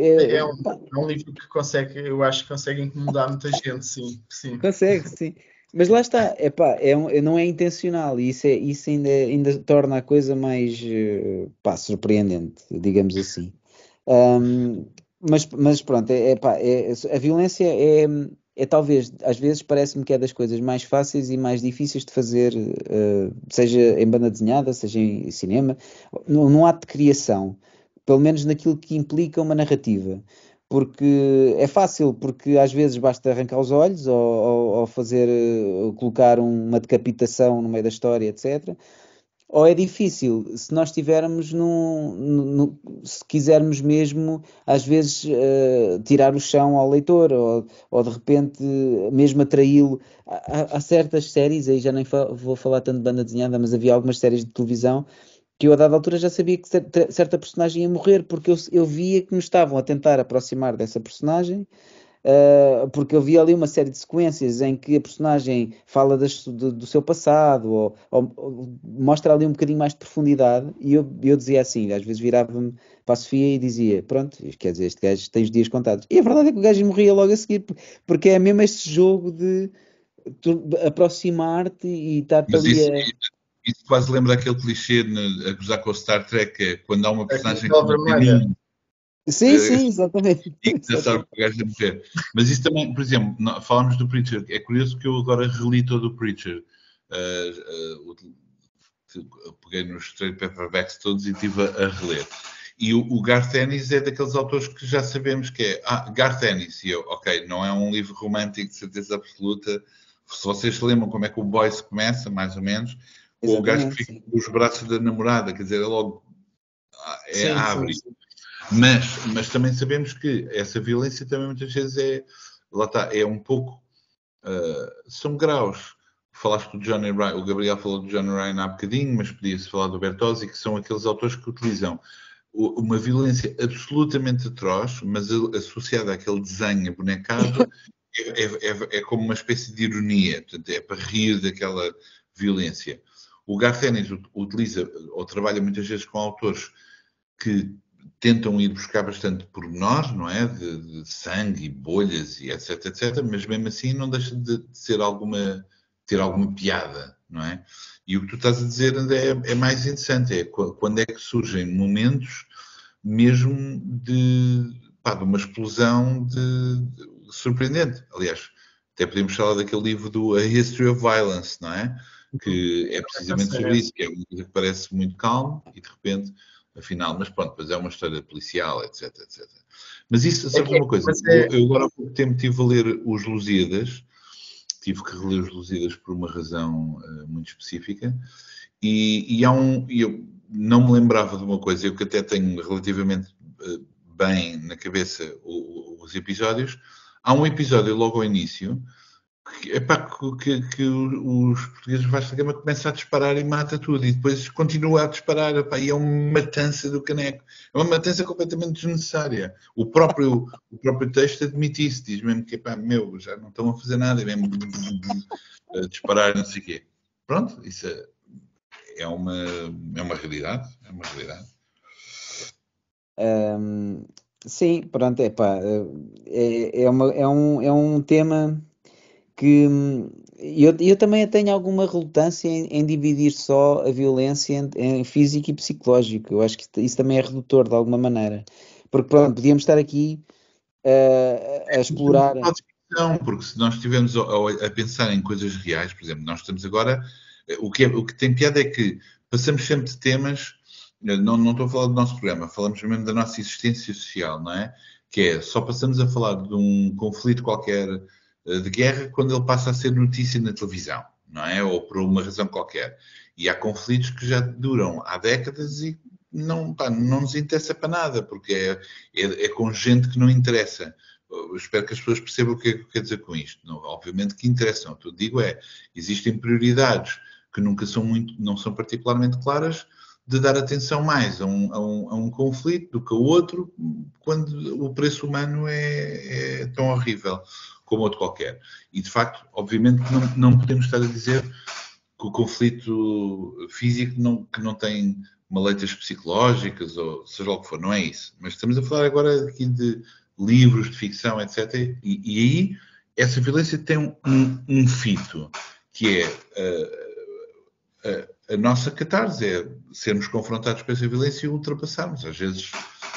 É, é, um, é, um, livro que consegue, eu acho que consegue incomodar muita gente, sim. sim. Consegue, sim. Mas lá está, epá, é um, não é intencional e isso, é, isso ainda, ainda torna a coisa mais pá, surpreendente, digamos assim. Um, mas, mas pronto, é, epá, é, a violência é, é talvez, às vezes parece-me que é das coisas mais fáceis e mais difíceis de fazer, uh, seja em banda desenhada, seja em cinema, num ato de criação, pelo menos naquilo que implica uma narrativa porque é fácil, porque às vezes basta arrancar os olhos ou, ou, ou fazer, ou colocar uma decapitação no meio da história, etc. Ou é difícil, se nós tivermos num, num, se quisermos mesmo, às vezes, uh, tirar o chão ao leitor, ou, ou de repente mesmo atraí-lo. Há, certas séries, aí já nem fa vou falar tanto de banda desenhada, mas havia algumas séries de televisão que eu a dada altura já sabia que certa personagem ia morrer, porque eu, eu via que me estavam a tentar aproximar dessa personagem, uh, porque eu via ali uma série de sequências em que a personagem fala das, do, do, seu passado, ou, ou, ou, mostra ali um bocadinho mais de profundidade, e eu, eu dizia assim, às vezes virava-me para a Sofia e dizia, pronto, quer dizer, este gajo tem os dias contados. E a verdade é que o gajo morria logo a seguir, porque é mesmo este jogo de aproximar-te e estar-te ali a isso quase lembra aquele clichê a gozar com o Star Trek, é quando há uma é personagem que não tem Sim, sim, exatamente. *laughs* E que já sabe que o gajo é morrer. Mas isso também, por exemplo, falamos do Preacher. É curioso que eu agora reli todo o Preacher. Uh, uh, peguei nos trade paperbacks todos e estive a, a reler. E o, o Garth Ennis é daqueles autores que já sabemos que é. Ah, Garth Ennis. E eu, ok, não é um livro romântico de certeza absoluta. Se vocês se lembram como é que o Boyce começa, mais ou menos, ou o gajo que fica com os braços da namorada, quer dizer, é logo é, sim, abre. Sim, sim. Mas, mas também sabemos que essa violência também muitas vezes é, lá está, é um pouco, uh, são graus. Falaste do Johnny Ryan, o Gabriel falou do Johnny Ryan há bocadinho, mas podia-se falar do Bertozzi, que são aqueles autores que utilizam uma violência absolutamente atroz, mas associada àquele desenho bonecado, *laughs* é, é, é, é, como uma espécie de ironia, portanto, é para rir daquela violência. O Garth Ennis utiliza ou trabalha muitas vezes com autores que tentam ir buscar bastante pormenores, não é? De, de, sangue, bolhas e etc, etc, mas mesmo assim não deixa de, de ser alguma, ter alguma piada, não é? E o que tu estás a dizer é, é mais interessante, é quando é que surgem momentos mesmo de, pá, de uma explosão de, de, surpreendente. Aliás, até podemos falar daquele livro do A History of Violence, não é? Que é precisamente sobre isso, que é uma coisa que parece muito calmo e de repente, afinal, mas pronto, depois é uma história policial, etc, etc. Mas isso, sabe é uma coisa? É... Eu, agora há pouco tempo estive a ler os Lusíadas, tive que reler os Lusíadas por uma razão uh, muito específica, e, e há um, eu não me lembrava de uma coisa, eu que até tenho relativamente uh, bem na cabeça o, o, os episódios, há um episódio logo ao início epá, que, que, os portugueses de Vasta Gama começam a disparar e mata tudo e depois continua a disparar e é uma matança do caneco. É uma matança completamente desnecessária. O próprio, o próprio texto admite isso diz mesmo que epá, meu, já não estão a fazer nada é mesmo a disparar não sei o quê. Pronto, isso é, é uma é uma realidade é uma realidade. Um, sim, pronto, pá, é, é, uma, é, um, é um tema que eu, eu também tenho alguma relutância em, em dividir só a violência em, em, físico e psicológico. Eu acho que isso também é redutor de alguma maneira. Porque pronto, podíamos estar aqui uh, a explorar. Não, porque se nós estivermos a, a, pensar em coisas reais, por exemplo, nós estamos agora. O que, é, o que tem piada é que passamos sempre de temas. Não, não estou a falar do nosso programa, falamos mesmo da nossa existência social, não é? Que é só passamos a falar de um conflito qualquer eh, de guerra quando ele passa a ser notícia na televisão, não é? Ou por uma razão qualquer. E há conflitos que já duram há décadas e não, pá, não nos interessa para nada, porque é, é, é, com gente que não interessa. Eu espero que as pessoas percebam o que é que eu quero dizer com isto. Não, obviamente que interessam. O que eu digo é, existem prioridades que nunca são muito, não são particularmente claras, de dar atenção mais a um, a um, a um conflito do que a outro, quando o preço humano é, é, tão horrível como outro qualquer. E, de facto, obviamente não, não podemos estar a dizer que o conflito físico não, que não tem maletas psicológicas, ou seja o que for, não é isso. Mas estamos a falar agora aqui de livros de ficção, etc. E, e aí essa violência tem um, um fito, que é uh, uh, a nossa catarse, é sermos confrontados com essa violência e ultrapassarmos. Às vezes,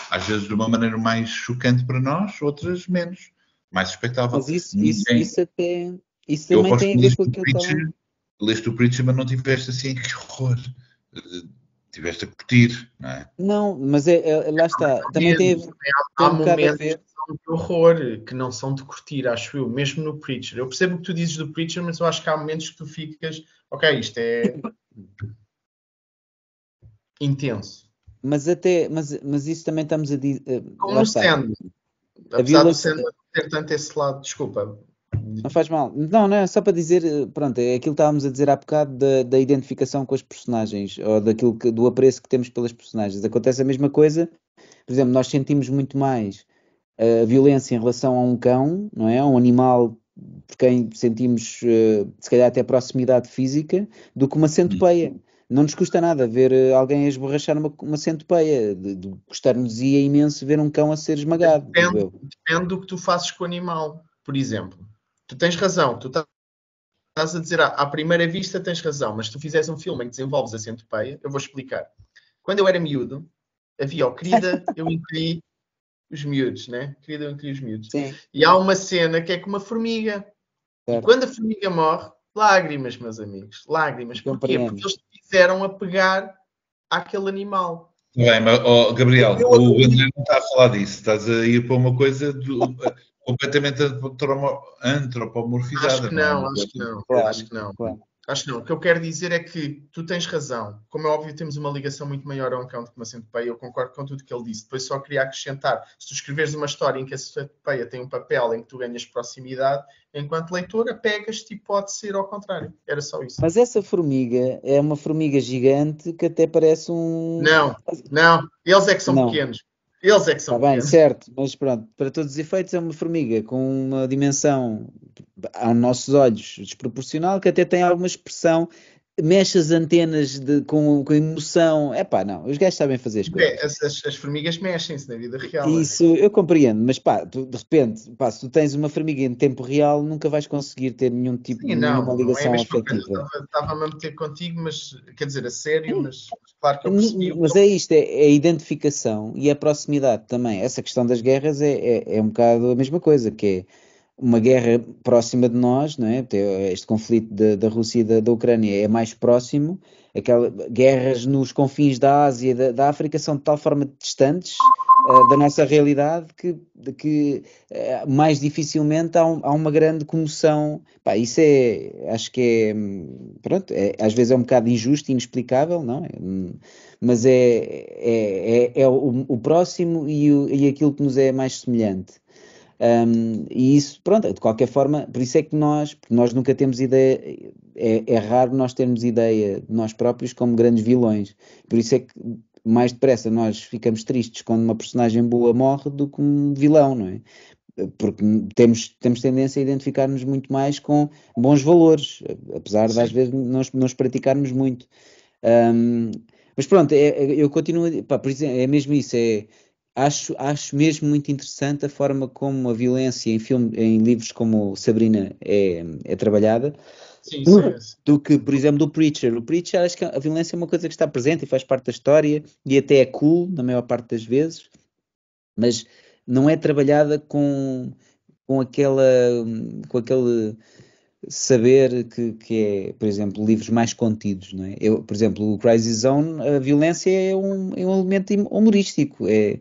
às vezes de uma maneira mais chocante para nós, outras menos, mais expectável. Mas isso, isso, isso até... Isso também tem a ver com aquilo que eu estava... Leste o Preacher, mas não tiveste assim, que horror tiveste a curtir, não é? Não, mas é, é lá está. Também tem, tem há, um momentos que são de horror, que não são de curtir, acho eu, mesmo no Preacher. Eu percebo o que tu dizes do Preacher, mas eu acho que há momentos que tu ficas, ok, isto é *laughs* intenso. Mas até, mas, mas isso também estamos a dizer. Eh, Como sendo, apesar do sendo ter tanto esse lado, desculpa, não faz mal. Não, não, é só para dizer, eh, pronto, é aquilo que estávamos a dizer há bocado da, da identificação com os personagens, ou daquilo que, do apreço que temos pelas personagens. Acontece a mesma coisa, por exemplo, nós sentimos muito mais a violência em relação a um cão, não é? A um animal por quem sentimos, eh, se calhar, até proximidade física, do que uma centopeia. Não nos custa nada ver eh, alguém a esborrachar uma, uma centopeia. De, de, Gostar-nos ia imenso ver um cão a ser esmagado. Depende, depende do que tu fazes com o animal. Por exemplo, tu tens razão, tu estás a dizer à, primeira vista tens razão, mas se tu fizeres um filme em que desenvolves a centopeia, eu vou explicar. Quando eu era miúdo, havia o querida, eu incluí os miúdos, né? Querida, eu incluí os miúdos. Sim. E há uma cena que é com uma formiga. Certo. E quando a formiga morre, lágrimas, meus amigos, lágrimas. Porquê? Porque eles quiseram apegar àquele animal. Bem, mas, oh, Gabriel, eu, o André não está a falar disso. Estás a ir para uma coisa do, completamente antropomorfizada. Acho que não, não. acho que não. Claro, acho que não. Claro. Acho que não. O que eu quero dizer é que tu tens razão. Como é óbvio, temos uma ligação muito maior a um cão do que uma centopeia. Eu concordo com tudo que ele disse. Depois só queria acrescentar. Se tu escreveres uma história em que a centopeia tem um papel em que tu ganhas proximidade, enquanto leitora, pegas-te e pode ser ao contrário. Era só isso. Mas essa formiga é uma formiga gigante que até parece um... Não, não. Eles é que são não. pequenos. Eles é que são. Está bem, certo, mas pronto, para todos os efeitos é uma formiga com uma dimensão aos nossos olhos desproporcional que até tem alguma expressão mexe as antenas de, com, com emoção. É pá, não, os gajos sabem fazer as coisas. É, as, as, as, formigas mexem-se na vida real. É. Isso é. eu compreendo, mas pá, tu, de repente, pá, se tu tens uma formiga em tempo real, nunca vais conseguir ter nenhum tipo de ligação não é afetiva. Estava-me a meter contigo, mas quer dizer, a sério, mas claro que eu percebi. Mas é isto, é, é, a identificação e a proximidade também. Essa questão das guerras é, é, é um bocado a mesma coisa, que é uma guerra próxima de nós, não é? este conflito da, da Rússia e da, da, Ucrânia é mais próximo, aquelas guerras nos confins da Ásia e da, da África são de tal forma distantes uh, da nossa realidade que, que uh, mais dificilmente há, um, há, uma grande comoção. Pá, isso é, acho que é, pronto, é, às vezes é um bocado injusto, inexplicável, não é? Mas é, é, é, é o, o, próximo e, o, e aquilo que nos é mais semelhante. Um, e isso, pronto, de qualquer forma, por isso é que nós, nós nunca temos ideia, é, é, raro nós termos ideia de nós próprios como grandes vilões. Por isso é que mais depressa nós ficamos tristes quando uma personagem boa morre do que um vilão, não é? Porque temos, temos tendência a identificar-nos muito mais com bons valores, apesar Sim. de às vezes nós, nós praticarmos muito. Um, mas pronto, é, é, eu continuo, pá, por exemplo, é mesmo isso, é acho, acho mesmo muito interessante a forma como a violência em, filme, em livros como Sabrina é, é trabalhada. Sim, sim, do que, por exemplo, do Preacher. O Preacher, acho que a violência é uma coisa que está presente e faz parte da história e até é cool, na maior parte das vezes, mas não é trabalhada com, com, aquela, com aquele saber que, que é, por exemplo, livros mais contidos. Não é? Eu, por exemplo, o Crazy Zone, a violência é um, é um elemento humorístico. É,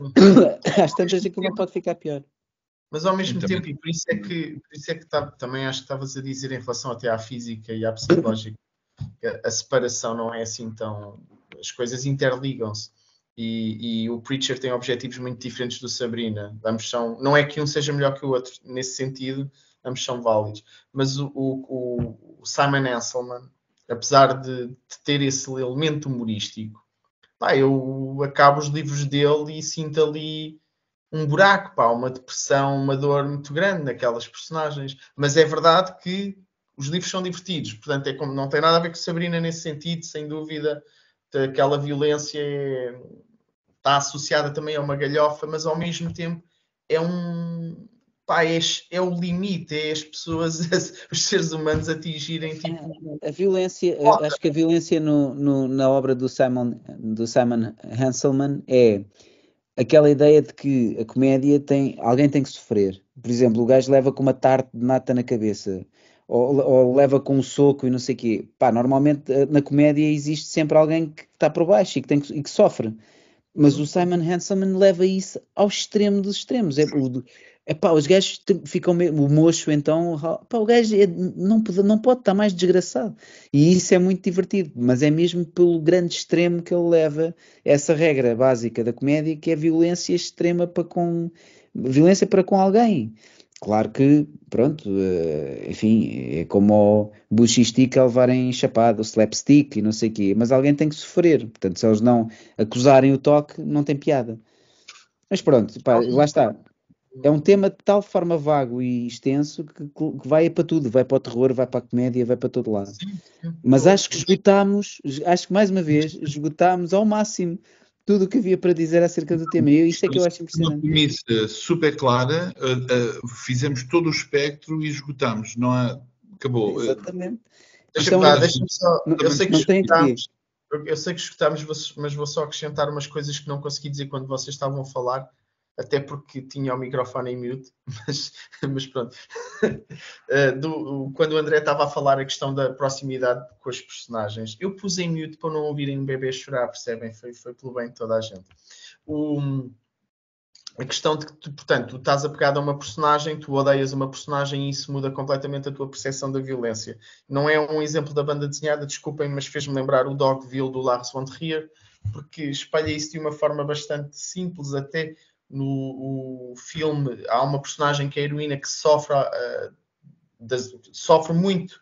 *coughs* às tantas aquilo não pode ficar pior. Mas ao mesmo tempo, e por isso é que, por isso é que tá, também acho que estavas a dizer em relação até à física e à psicológica, a, a separação não é assim tão. As coisas interligam-se. E, e, o Preacher tem objetivos muito diferentes do Sabrina. Ambos são, não é que um seja melhor que o outro nesse sentido, ambos são válidos. Mas o, o, o Simon Anselman, apesar de, de, ter esse elemento humorístico, pá, eu acabo os livros dele e sinto ali um buraco, pá, uma depressão, uma dor muito grande naquelas personagens. Mas é verdade que os livros são divertidos, portanto, é como, não tem nada a ver com Sabrina nesse sentido, sem dúvida. Aquela violência é, está associada também a uma galhofa, mas ao mesmo tempo é um. Pá, é, é o limite, é as pessoas, *laughs* os seres humanos atingirem tipo. A violência, acho que a violência no, no, na obra do Simon, do Simon Hanselman é aquela ideia de que a comédia tem. Alguém tem que sofrer. Por exemplo, o gajo leva com uma tarte de nata na cabeça. Ou, ou, leva com um soco e não sei o quê. Pá, normalmente eh, na comédia existe sempre alguém que está por baixo e que, tem, e que sofre. Mas o Simon Hanselman leva isso ao extremo dos extremos. É, o, é pá, os gajos ficam meio, o mocho então, o gajo é, não, pode, não pode estar mais desgraçado. E isso é muito divertido, mas é mesmo pelo grande extremo que ele leva essa regra básica da comédia, que é violência extrema para com violência para com alguém. Claro que, pronto, eh, enfim, é como o bush stick a levarem chapado, o slapstick e não sei o quê, mas alguém tem que sofrer. Portanto, se eles não acusarem o toque, não tem piada. Mas pronto, lá está. É um tema de tal forma vago e extenso que, que, vai para tudo, vai para o terror, vai para a comédia, vai para todo lado. Mas acho que esgotámos, acho que mais uma vez, esgotámos ao máximo tudo o que havia para dizer acerca do tema. E isto é que eu acho impressionante. Uma premissa super clara, uh, uh, fizemos todo o espectro e esgotámos, não há. Acabou. Exatamente. Deixa-me então, deixa só. Não, eu sei que escutámos, eu sei que escutámos, mas vou só acrescentar umas coisas que não consegui dizer quando vocês estavam a falar até porque tinha o microfone em mute, *laughs* mas, mas pronto. Uh, *laughs* do, quando o André estava a falar a questão da proximidade com os personagens, eu pus em mute para não ouvirem um bebê chorar, percebem? Foi, foi pelo bem de toda a gente. O, a questão de que, tu, portanto, tu estás apegado a uma personagem, tu odeias uma personagem e isso muda completamente a tua percepção da violência. Não é um exemplo da banda desenhada, desculpem, mas fez-me lembrar o Dogville do Lars von Trier, porque espalha isso de uma forma bastante simples, até no filme há uma personagem que é a heroína que sofre, uh, sofre muito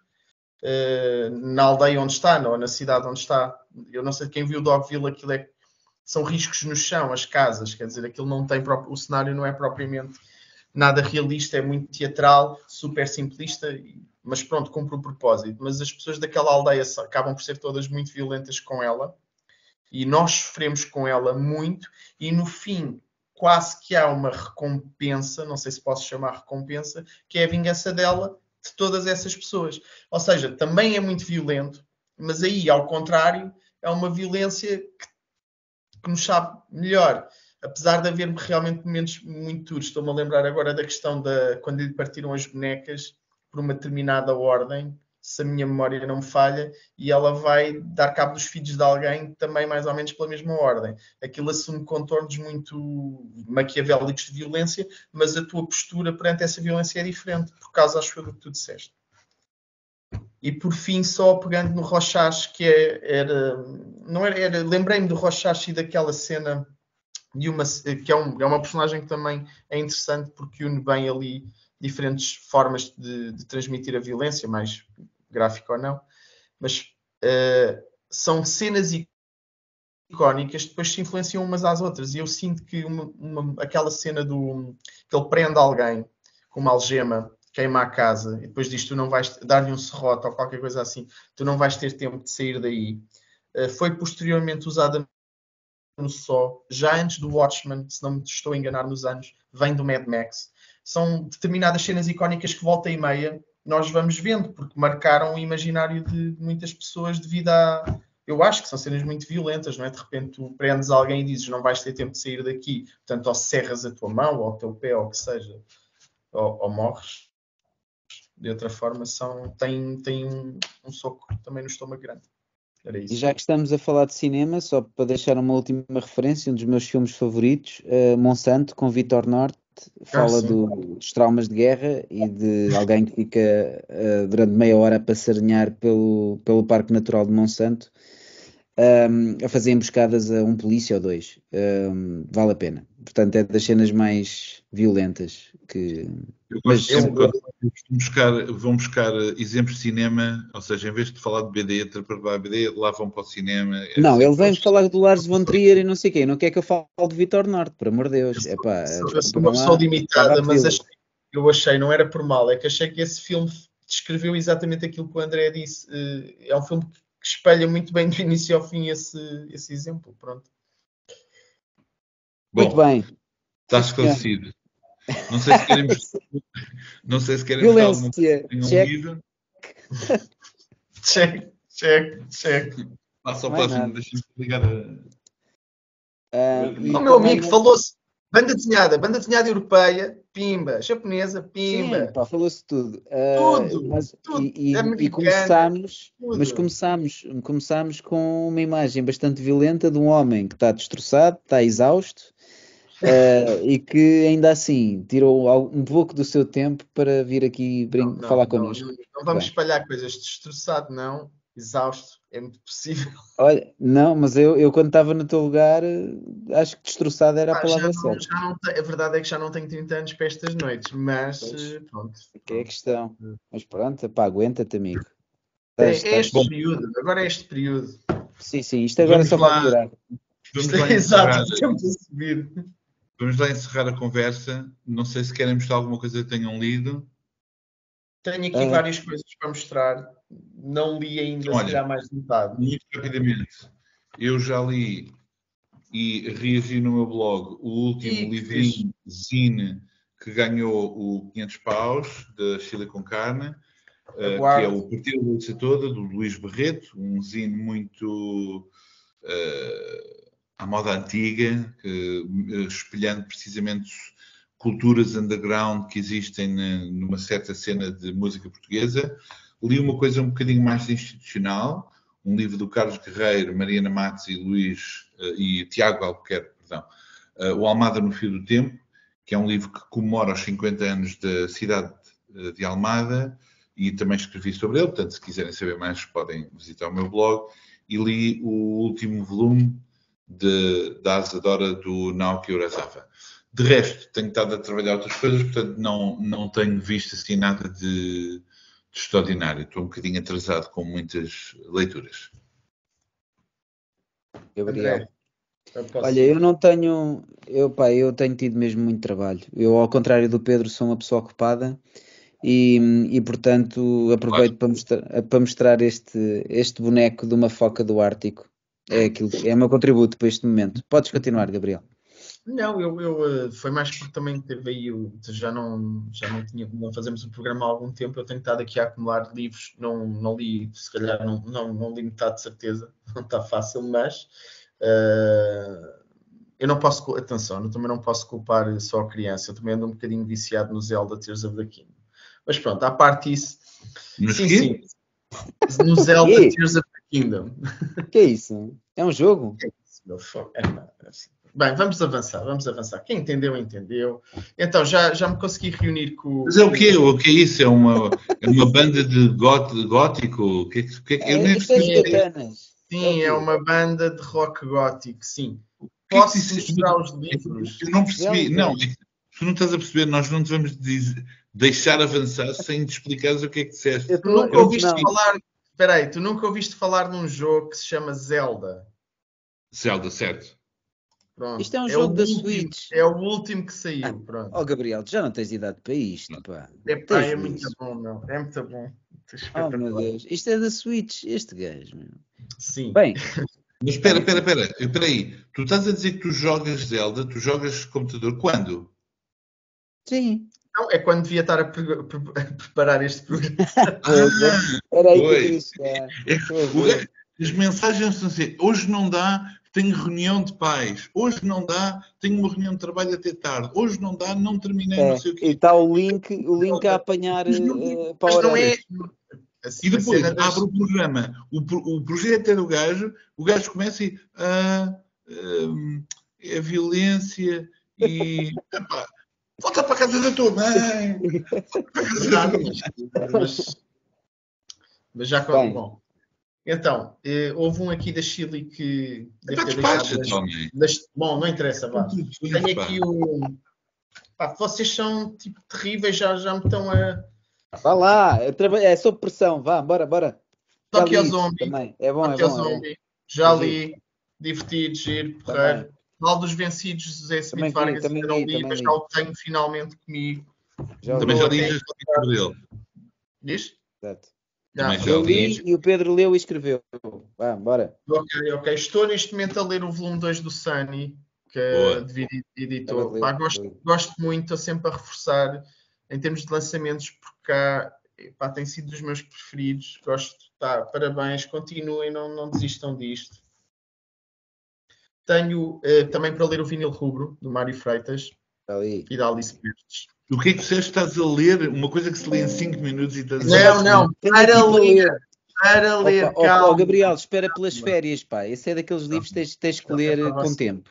uh, na aldeia onde está, ou na cidade onde está. Eu não sei quem viu Dogville, aquilo é, são riscos no chão, as casas, quer dizer, aquilo não tem o cenário não é propriamente nada realista, é muito teatral, super simplista, mas pronto, cumpre o propósito. Mas as pessoas daquela aldeia acabam por ser todas muito violentas com ela e nós sofremos com ela muito, e no fim quase que há uma recompensa, não sei se posso chamar recompensa, que é a vingança dela de todas essas pessoas. Ou seja, também é muito violento, mas aí, ao contrário, é uma violência que, que nos sabe melhor. Apesar de haver realmente momentos muito duros, estou-me a lembrar agora da questão da quando lhe partiram as bonecas por uma determinada ordem, se a minha memória não me falha, e ela vai dar cabo dos filhos de alguém também mais ou menos pela mesma ordem. Aquilo assume contornos muito maquiavélicos de violência, mas a tua postura perante essa violência é diferente, por causa, acho eu, do que tu disseste. E por fim, só pegando no Rochache, que é, era. Não era, era lembrei-me do Rochache e daquela cena de uma, que é, um, é uma personagem que também é interessante porque une bem ali diferentes formas de, de transmitir a violência, mais gráfica ou não, mas uh, são cenas icónicas que depois se influenciam umas às outras. E eu sinto que uma, uma, aquela cena do que ele prende alguém com uma algema, queima a casa, e depois diz tu não vais dar-lhe um serrote ou qualquer coisa assim, tu não vais ter tempo de sair daí. Uh, foi posteriormente usada no só, já antes do Watchmen, se não me estou a enganar nos anos, vem do Mad Max são determinadas cenas icónicas que volta e meia nós vamos vendo, porque marcaram o imaginário de muitas pessoas devido a. Eu acho que são cenas muito violentas, não é? De repente tu prendes alguém e dizes não vais ter tempo de sair daqui, portanto, ou serras a tua mão, ou o teu pé, ou o que seja, ou, ou morres. De outra forma, são, tem, tem um, um soco também no estômago grande. E já que estamos a falar de cinema, só para deixar uma última referência, um dos meus filmes favoritos, uh, Monsanto, com Vitor Norte, fala sim. do- dos traumas de guerra e de alguém que fica eh, durante meia hora a passarinhar pelo, pelo Parque Natural de Monsanto ahm, a fazer emboscadas a um polícia ou dois. Ahm, vale a pena. Portanto, é das cenas mais violentas que. Eu Mas gosto sempre, eu- buscar, vão buscar exemplos de cinema, ou seja, em vez de falar de BD, preparar BD, lá vão para o cinema. É Não, sempre- ele vem falar do Lars von Trier e não sei quem. Não quer que eu fale do Vitor Norte, por amor de Deus. Eu Epá, sou- eu desculpa, sou uma pessoa limitada, mas achei- eu achei, não era por mal, é que achei que esse filme descreveu exatamente aquilo que o André disse. Eh, É um filme que espelha muito bem do início ao fim esse, esse exemplo. Pronto. Muito Bom, bem. está esclarecido. Não sei se queremos, *laughs* não sei se queremos Violência. Check. Check, check, check. Passa ao próximo, deixa-me ligar a. Ah, e O meu amigo falou-se. Banda desenhada, banda desenhada europeia, pimba. Japonesa, pimba. Sim, falou-se tudo. Ah, Tudo, mas- tudo. E, e- e começámos, tudo. mas começámos, começámos com uma imagem bastante violenta de um homem que está destroçado, está exausto, *laughs* ah, e que ainda assim tirou um pouco do seu tempo para vir aqui brin- Não, falar não, connosco. Não, não vamos Bem. espalhar coisas. Destroçado, não. Exausto, é muito possível. *laughs* Olha, não, mas eu, eu quando estava no teu lugar, eh, acho que destroçado era a Ah, já palavra certa. a verdade é que já não tenho 30 anos para estas noites, mas Pois. eh, pronto. Que é a questão. Mas pronto, pá, aguenta-te, amigo. É, Estás- é este período, agora é este período. Sim, sim, isto agora Vamos só lá. vai piorar. Vamos Isto lá, é exato, estamos a subir. vamos lá encerrar a conversa. Não sei se querem mostrar alguma coisa que tenham lido. Tenho aqui Ah. várias coisas para mostrar. Não li ainda, Olha. calhar mais de metade. Muito rapidamente, eu já li e reagi no meu blog o último livrinho Zine que ganhou o 500 paus da Chile com Carne, eh, que é o Partido da Luta Toda, do Luís Barreto, um zine muito eh, à moda antiga, que, eh, espelhando precisamente culturas underground que existem numa certa cena de música portuguesa. Li uma coisa um bocadinho mais institucional, um livro do Carlos Guerreiro, Mariana Matos e Luís eh, e Tiago Albuquerque, perdão, eh, O Almada no Fio do Tempo, que é um livro que comemora os 50 anos da cidade eh, de Almada e também escrevi sobre ele, portanto, se quiserem saber mais, podem visitar o meu blog. E li o último volume de, da Asadora do Naoki Urasawa. De resto, tenho estado a trabalhar outras coisas, portanto, não, não tenho visto assim nada de, de extraordinário. Estou um bocadinho atrasado com muitas leituras. Gabriel. Eu Olha, eu não tenho, eu, pá, eu tenho tido mesmo muito trabalho. Eu, ao contrário do Pedro, sou uma pessoa ocupada e, e portanto, aproveito para mostrar, para mostrar este, este boneco de uma foca do Ártico. É aquilo, é o meu contributo para este momento. Podes continuar, Gabriel. Não, eu, eu, eh, foi mais porque também teve aí, o- já não, já não tinha, não fazemos o programa há algum tempo, eu tenho estado aqui a acumular livros, não, não li, se calhar não, não, não li metade de certeza, *laughs* não está fácil, mas eh, eu não posso, atenção, eu também não posso culpar só a criança, eu também ando um bocadinho viciado no Zelda Tears of the Kingdom. Mas pronto, à parte disso, Mas sim, sim, no Zelda? Tears of the Kingdom. Que é isso? É um jogo? Meu fo- é, é assim. Bem, vamos avançar, vamos avançar. Quem entendeu, entendeu. Então, já, já me consegui reunir com. Mas é o quê? O que é isso? É uma, é uma banda de gótico? O que é que, o que, é eu É, nem é. Sim, É é uma banda de rock gótico, sim. O que é que Posso mostrar os livros? Eu não percebi. Não, tu não estás a perceber. Nós não devemos dizer- deixar avançar sem te explicares o que é que disseste. Eu Tu nunca Eu ouviste não. falar. Espera aí, tu nunca ouviste falar num jogo que se chama Zelda? Zelda, certo. Pronto. Isto é um o jogo da último- Switch. É o último que saiu, Ah, pronto. Oh, Gabriel, tu já não tens idade para isto, pá. Epá, tens é muito juízo. bom, meu. É muito bom. Oh, meu Deus. Isto é da Switch, este gajo, meu. Sim. Bem, *laughs* Mas espera, espera, espera. Espera aí. Tu estás a dizer que tu jogas Zelda, tu jogas computador. Quando? sim. Não, é quando devia estar a, pre- pre- *laughs* a preparar este programa. Ah, Era aí que eu Pois. queria chegar. é gajo- as mensagens estão a dizer, hoje não dá, tenho reunião de pais. Hoje não dá, tenho uma reunião de trabalho até tarde. Hoje não dá, não terminei, É, não sei o e quê. está o link, o link a apanhar Mas não- eh, para Mas a não hora. é. A, E depois a das- abre o programa, o, o projeto é do gajo, o gajo começa e ah, hum, é violência e *laughs* epá, Volta para a casa da tua mãe! *laughs* Volta para a casa da tua mãe! mas, mas já conta bom. Então, eh, houve um aqui da Chile que deve Epá, ter despacha, deixado das- Tommy. das- Bom, não interessa, vá. Tenho aqui o. Pá, vocês são tipo terríveis, já, já me estão a. Vá lá, é, é sob pressão, vá, bora, bora. Já li isso Zombie. Também. É bom, é bom. é bom. Zombie. Já Giro. li. Divertido, giro, Também. porreiro. Mal dos Vencidos, José Smith Vargas, também não li, mas já o tenho finalmente comigo. Já Também li. já li livro dele. Diz? Exato. Não, já Eu li. e o Pedro leu e escreveu. Vá, bora. Ok, ok. Estou neste momento a ler o volume 2 do Sunny, que Boa. editou. ler, Pá, gosto, gosto muito, estou sempre a reforçar em termos de lançamentos, porque cá pá, tem sido dos meus preferidos. Gosto, pá, parabéns, continuem, não, não desistam disto. Tenho eh, também para ler o vinil rubro, do Mário Freitas ali. e da Alice Pertes. O que é que disseste? Estás a ler uma coisa que se lê em 5 minutos e estás a Não, não, Tenho aqui para para ler, para ler, Opa, calma. Gabriel, espera pelas férias, pá. Esse é daqueles livros que tens, tens que ler com você. tempo.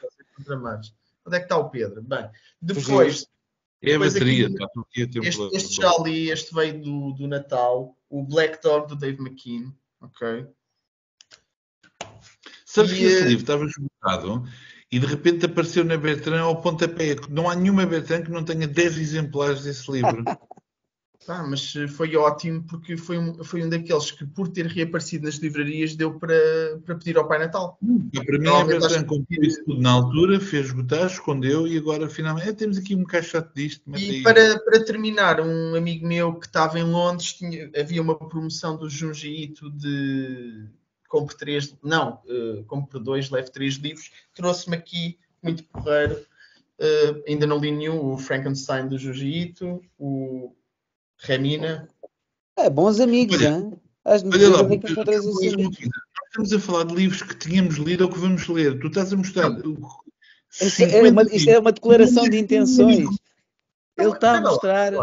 Onde é que está o Pedro? Bem, depois, É a bateria. aqui- Está aqui a ter um Este, este já li, este veio do, do Natal, o Black Dog do Dave McKean, ok? Sabes E, que esse eh, livro estava esgotado e de repente apareceu na Bertrand ao pontapé. Não há nenhuma Bertrand que não tenha 10 exemplares desse livro. *laughs* Ah, mas eh, foi ótimo porque foi um, foi um daqueles que, por ter reaparecido nas livrarias, deu para, para pedir ao Pai Natal. Então, para mim, a Normalmente Bertrand comprou isso tudo na altura, fez esgotar, escondeu e agora finalmente "É, temos aqui um caixote disto. E aí." para, para terminar, um amigo meu que estava em Londres, tinha- havia uma promoção do Junji Ito de compre três, não, eh, compre dois, leve três livros. Trouxe-me aqui, muito porreiro, eh, ainda não li nenhum, o Frankenstein do Ito, o Remina. É, bons amigos, Olha, hein? As Olha lá, é que eu- eu- estamos a falar de livros que tínhamos lido ou que vamos ler. Tu estás a mostrar. Isto é, uma, isto é uma declaração de intenções. Ele está a lá, mostrar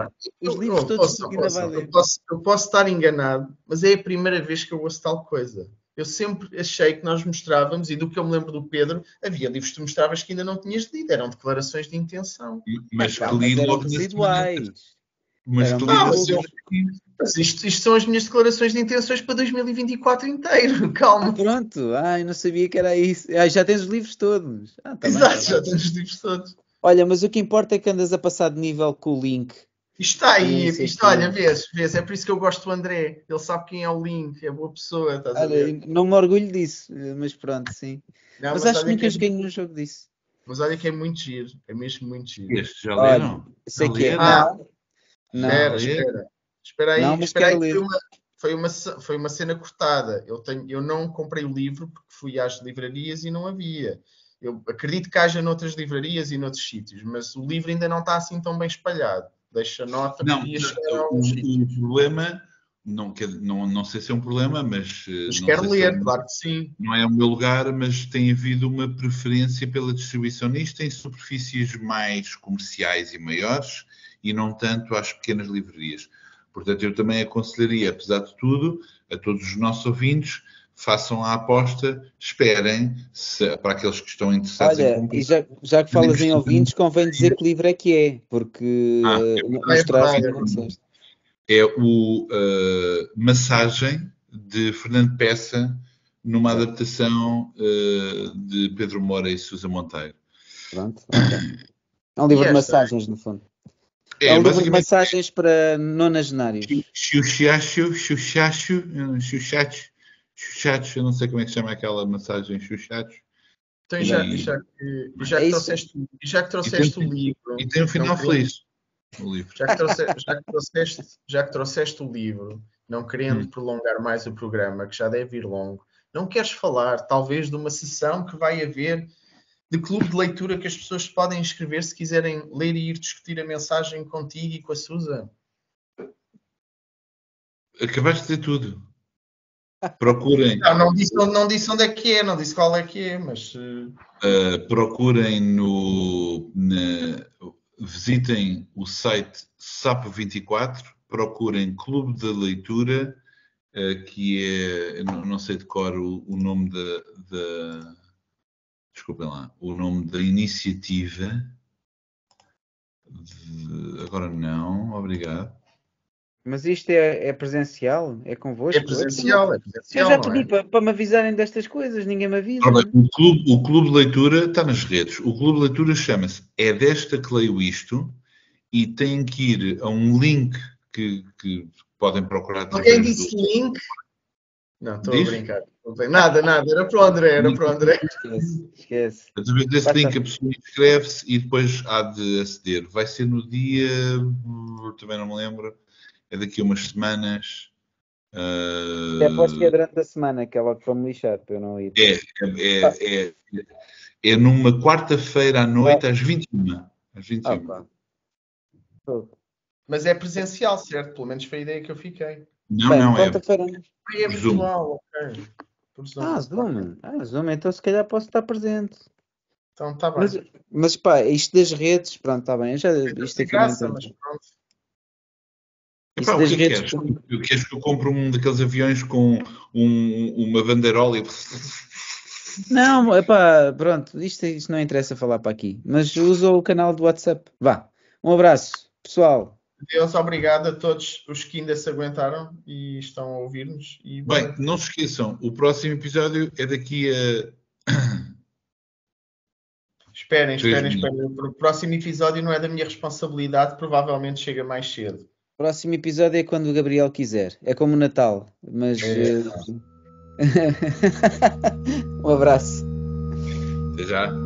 os livros todos ouçam, que ainda vai ler. eu posso, eu posso estar enganado, mas é a primeira vez que eu ouço tal coisa. Eu sempre achei que nós mostrávamos, e do que eu me lembro do Pedro, havia livros que tu mostravas que ainda não tinhas lido, eram declarações de intenção. Mas Pá, que mas li eram logo residuais. Mas que li Ah, logo mas isto, isto são as minhas declarações de intenções para 2024 inteiro, *laughs* calma. Pronto, ai, não sabia que era isso. Ai, já tens os livros todos. Ah, tá bem, Exato, tá já bem. tens os livros todos. Olha, mas o que importa é que andas a passar de nível com o link. Isto está aí, Sim, olha, vês, vês, é por isso que eu gosto do André. Ele sabe quem é o Link, é boa pessoa, estás a Olha, ver? não me orgulho disso, mas pronto, sim. Não, mas, acho que nunca é- joguei nenhum jogo disso. mas olha que é muito giro, é mesmo muito giro. Este já Olha, leram? Sei Já que é. Ah, Não, Espera, espera. Espera aí, Não, mas espera aí que uma, foi, uma, foi uma cena cortada. Eu, tenho, eu não comprei o livro porque fui às livrarias e não havia. Eu acredito que haja noutras livrarias e noutros sítios, mas o livro ainda não está assim tão bem espalhado. Deixa nota, Não, o, o problema, não, quer, não, não sei se é um problema, mas. eh, Mas quero ler, é um- claro que sim. Não é o meu lugar, mas tem havido uma preferência pela distribuição nisto em superfícies mais comerciais e maiores e não tanto às pequenas livrarias. Portanto, eu também aconselharia, apesar de tudo, a todos os nossos ouvintes, façam a aposta, esperem, se- para aqueles que estão interessados em Olha, comprar. e já, já que falas em ouvintes, convém dizer que livro é que é, porque Ah, eh, é mostraste verdade. disseste. é o eh, Massagem de Fernando Peça numa adaptação eh, de Pedro Moura e Sousa Monteiro. Pronto, ok. É um livro de massagens, no fundo. É, um livro de massagens para nonagenários. Xuxacho, Xuxacho, Xuxacho, Xuxacho, eu não sei como é que se chama aquela massagem Xuxacho. Então, e já, E- já que, e já É que isso. trouxeste, já que trouxeste tem- o livro. E tem um final não querendo- feliz, o livro. Já que, trouxe- já que trouxeste, já que trouxeste o livro, não querendo Hum. prolongar mais o programa, que já deve ir longo, não queres falar, talvez, de uma sessão que vai haver de clube de leitura que as pessoas podem inscrever se quiserem ler e ir discutir a mensagem contigo e com a Susan? Acabaste de dizer tudo. Procurem, Não, não disse, não disse onde é que é, não disse qual é que é, mas uh, procurem no. na- visitem o site SAP24, procurem Clube da Leitura, uh, que é. Não, não sei de cor o, o nome da, da. Desculpem lá. O nome da iniciativa. de- agora não, obrigado. Mas isto é, é presencial? É convosco? É presencial, é Eu presencial. já não pedi é? para, para me avisarem destas coisas, ninguém me avisa. Bem, o, clube, o Clube de Leitura está nas redes. O Clube de Leitura chama-se É Desta que Leio Isto e tem que ir a um link que, que podem procurar Alguém disse do- link? Não, estou a brincar. Nada, nada. Era para o André, era para o André. *laughs* Esquece, esquece. Através desse Basta- link a pessoa inscreve-se e depois há de aceder. Vai ser no dia. hum, Também não me lembro. É daqui a umas semanas. ah, Até aposto que é durante a semana, que é logo para me lixar, para eu não ir. é, é, é, é, é numa quarta-feira à noite às 21. Às 21. Ah, pá. Mas é presencial, certo? Pelo menos foi a ideia que eu fiquei. não, Bem, não, é. quarta-feira. Ah, é Zoom. virtual, ok. Por Zoom. Ah, Zoom. Ah, Zoom, então se calhar posso estar presente. Então está bem. Mas, mas pá, isto das redes, pronto, está bem. Eu já, isto Tem aqui não graça, mas pronto. Epá, o que é que redes- queres? Que eu compre um daqueles aviões com um- uma bandeirola e... Não, epá, pronto, isto, isto não interessa falar para aqui. Mas usa o canal do WhatsApp. Vá. Um abraço, pessoal. Deus, obrigado a todos os que ainda se aguentaram e estão a ouvir-nos. E Bem, não se esqueçam, o próximo episódio é daqui a... *coughs* esperem, esperem, esperem. O próximo episódio não é da minha responsabilidade, provavelmente chega mais cedo. Próximo episódio é quando o Gabriel quiser. É como o Natal. Mas. É. eh, *laughs* um abraço. Até já.